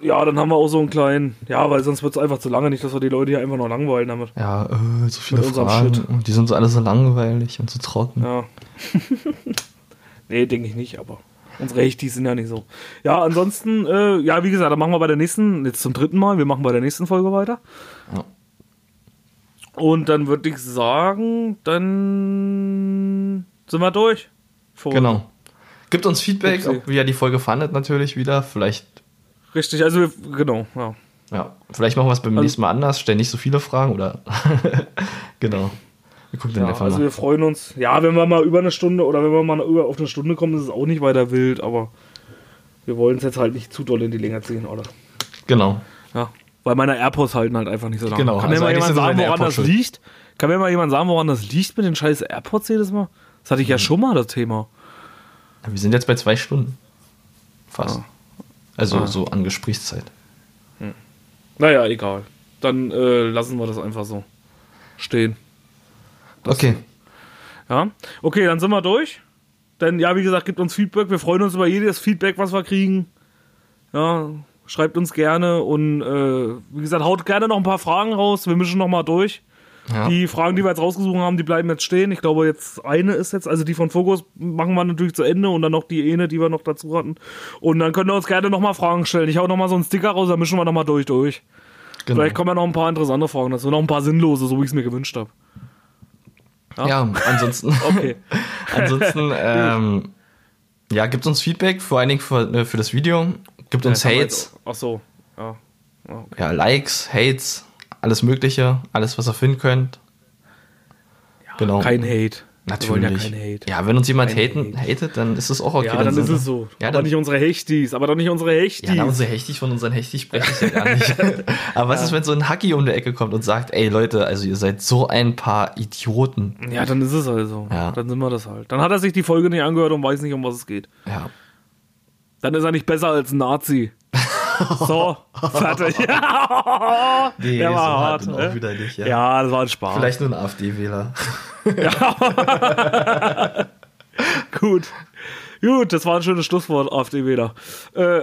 ja, dann haben wir auch so einen kleinen, ja, weil sonst wird es einfach zu lange, nicht, dass wir die Leute hier einfach noch langweilen damit. Ja, äh, so viele Fragen. Die sind so alle so langweilig und so trocken. Ja. nee, denke ich nicht, aber unsere Hechtis sind ja nicht so. Ja, ansonsten, äh, ja, wie gesagt, dann machen wir bei der nächsten, jetzt zum dritten Mal, wir machen bei der nächsten Folge weiter. Ja. Und dann würde ich sagen, dann sind wir durch. Für Genau. Gibt uns Feedback, Upsi. ob ihr die Folge fandet natürlich wieder. Vielleicht, Richtig, also genau, ja. ja, vielleicht machen wir es beim Also- nächsten Mal anders, stellen nicht so viele Fragen oder genau. Wir gucken dann ja einfach also mal. wir freuen uns. Ja, wenn wir mal über eine Stunde oder wenn wir mal über auf eine Stunde kommen, ist es auch nicht weiter wild, aber wir wollen es jetzt halt nicht zu doll in die Länge ziehen, oder? Genau. Ja. Weil meine AirPods halten halt einfach nicht so lange. Genau, Kann mir also mal eigentlich jemand das sagen, woran das AirPods schuld. liegt? Kann mir mal jemand sagen, woran das liegt mit den scheiß AirPods jedes Mal? Das hatte ich ja Mhm. schon mal, das Thema. Wir sind jetzt bei zwei Stunden. Fast. Ah. Also Ah. so an Gesprächszeit. Naja, egal. Dann äh, lassen wir das einfach so stehen. Okay. Ja. Okay, dann sind wir durch. Denn ja, wie gesagt, gibt uns Feedback. Wir freuen uns über jedes Feedback, was wir kriegen. Ja, schreibt uns gerne und äh, wie gesagt, haut gerne noch ein paar Fragen raus. Wir mischen noch mal durch. Ja. Die Fragen, die wir jetzt rausgesucht haben, die bleiben jetzt stehen. Ich glaube, jetzt eine ist jetzt, also die von Fokus machen wir natürlich zu Ende und dann noch die eine, die wir noch dazu hatten. Und dann könnt ihr uns gerne noch mal Fragen stellen. Ich hau noch mal so einen Sticker raus, dann mischen wir noch mal durch durch. genau. Vielleicht kommen ja noch ein paar interessante Fragen dazu, noch ein paar sinnlose, so wie ich es mir gewünscht habe. Ja, ansonsten. Okay. ansonsten, ähm, ja, gibt uns Feedback, vor allen Dingen für, äh, für das Video. Gibt uns wir Hates, jetzt- Ach so, ja. Ja, okay. ja, Likes, Hates, alles Mögliche, alles, was ihr finden könnt. genau. Kein Hate. Natürlich. Ja kein Hate. Ja, wenn uns jemand haten, Hate. hatet, dann ist es auch okay. Ja, dann ist sind- es so. Ja, aber dann, nicht unsere Hechtis, aber doch nicht unsere Hechtis. ja, dann unsere Hechtig von unseren Hechtig spreche ich ja gar nicht. Aber was ist, wenn so ein Hacki um die Ecke kommt und sagt, ey Leute, also ihr seid so ein paar Idioten. Ja, dann ist es also. Ja. Dann sind wir das halt. Dann hat er sich die Folge nicht angehört und weiß nicht, um was es geht. Ja. Dann ist er nicht besser als ein Nazi. so, fertig. Nee, Der war so hart, ne? auch wieder nicht, ja. ja, das war ein Spaß. Vielleicht nur ein AfD-Wähler. Gut. Gut, das war ein schönes Schlusswort, AfD wieder. Äh.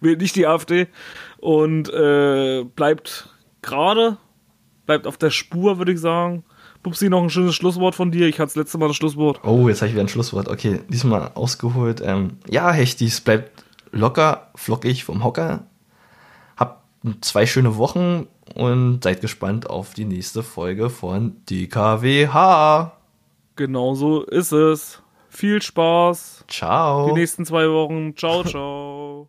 Wählt nicht die AfD und äh, bleibt gerade, bleibt auf der Spur, würde ich sagen. Pupsi, noch ein schönes Schlusswort von dir. Ich hatte das letzte Mal das Schlusswort. Oh, jetzt habe ich wieder ein Schlusswort. Okay, diesmal ausgeholt. Ähm, ja, Hechtis, bleibt locker, flockig vom Hocker. Habt zwei schöne Wochen und seid gespannt auf die nächste Folge von DKWH. Genau so ist es. Viel Spaß. Ciao. Die nächsten zwei Wochen. Ciao, ciao.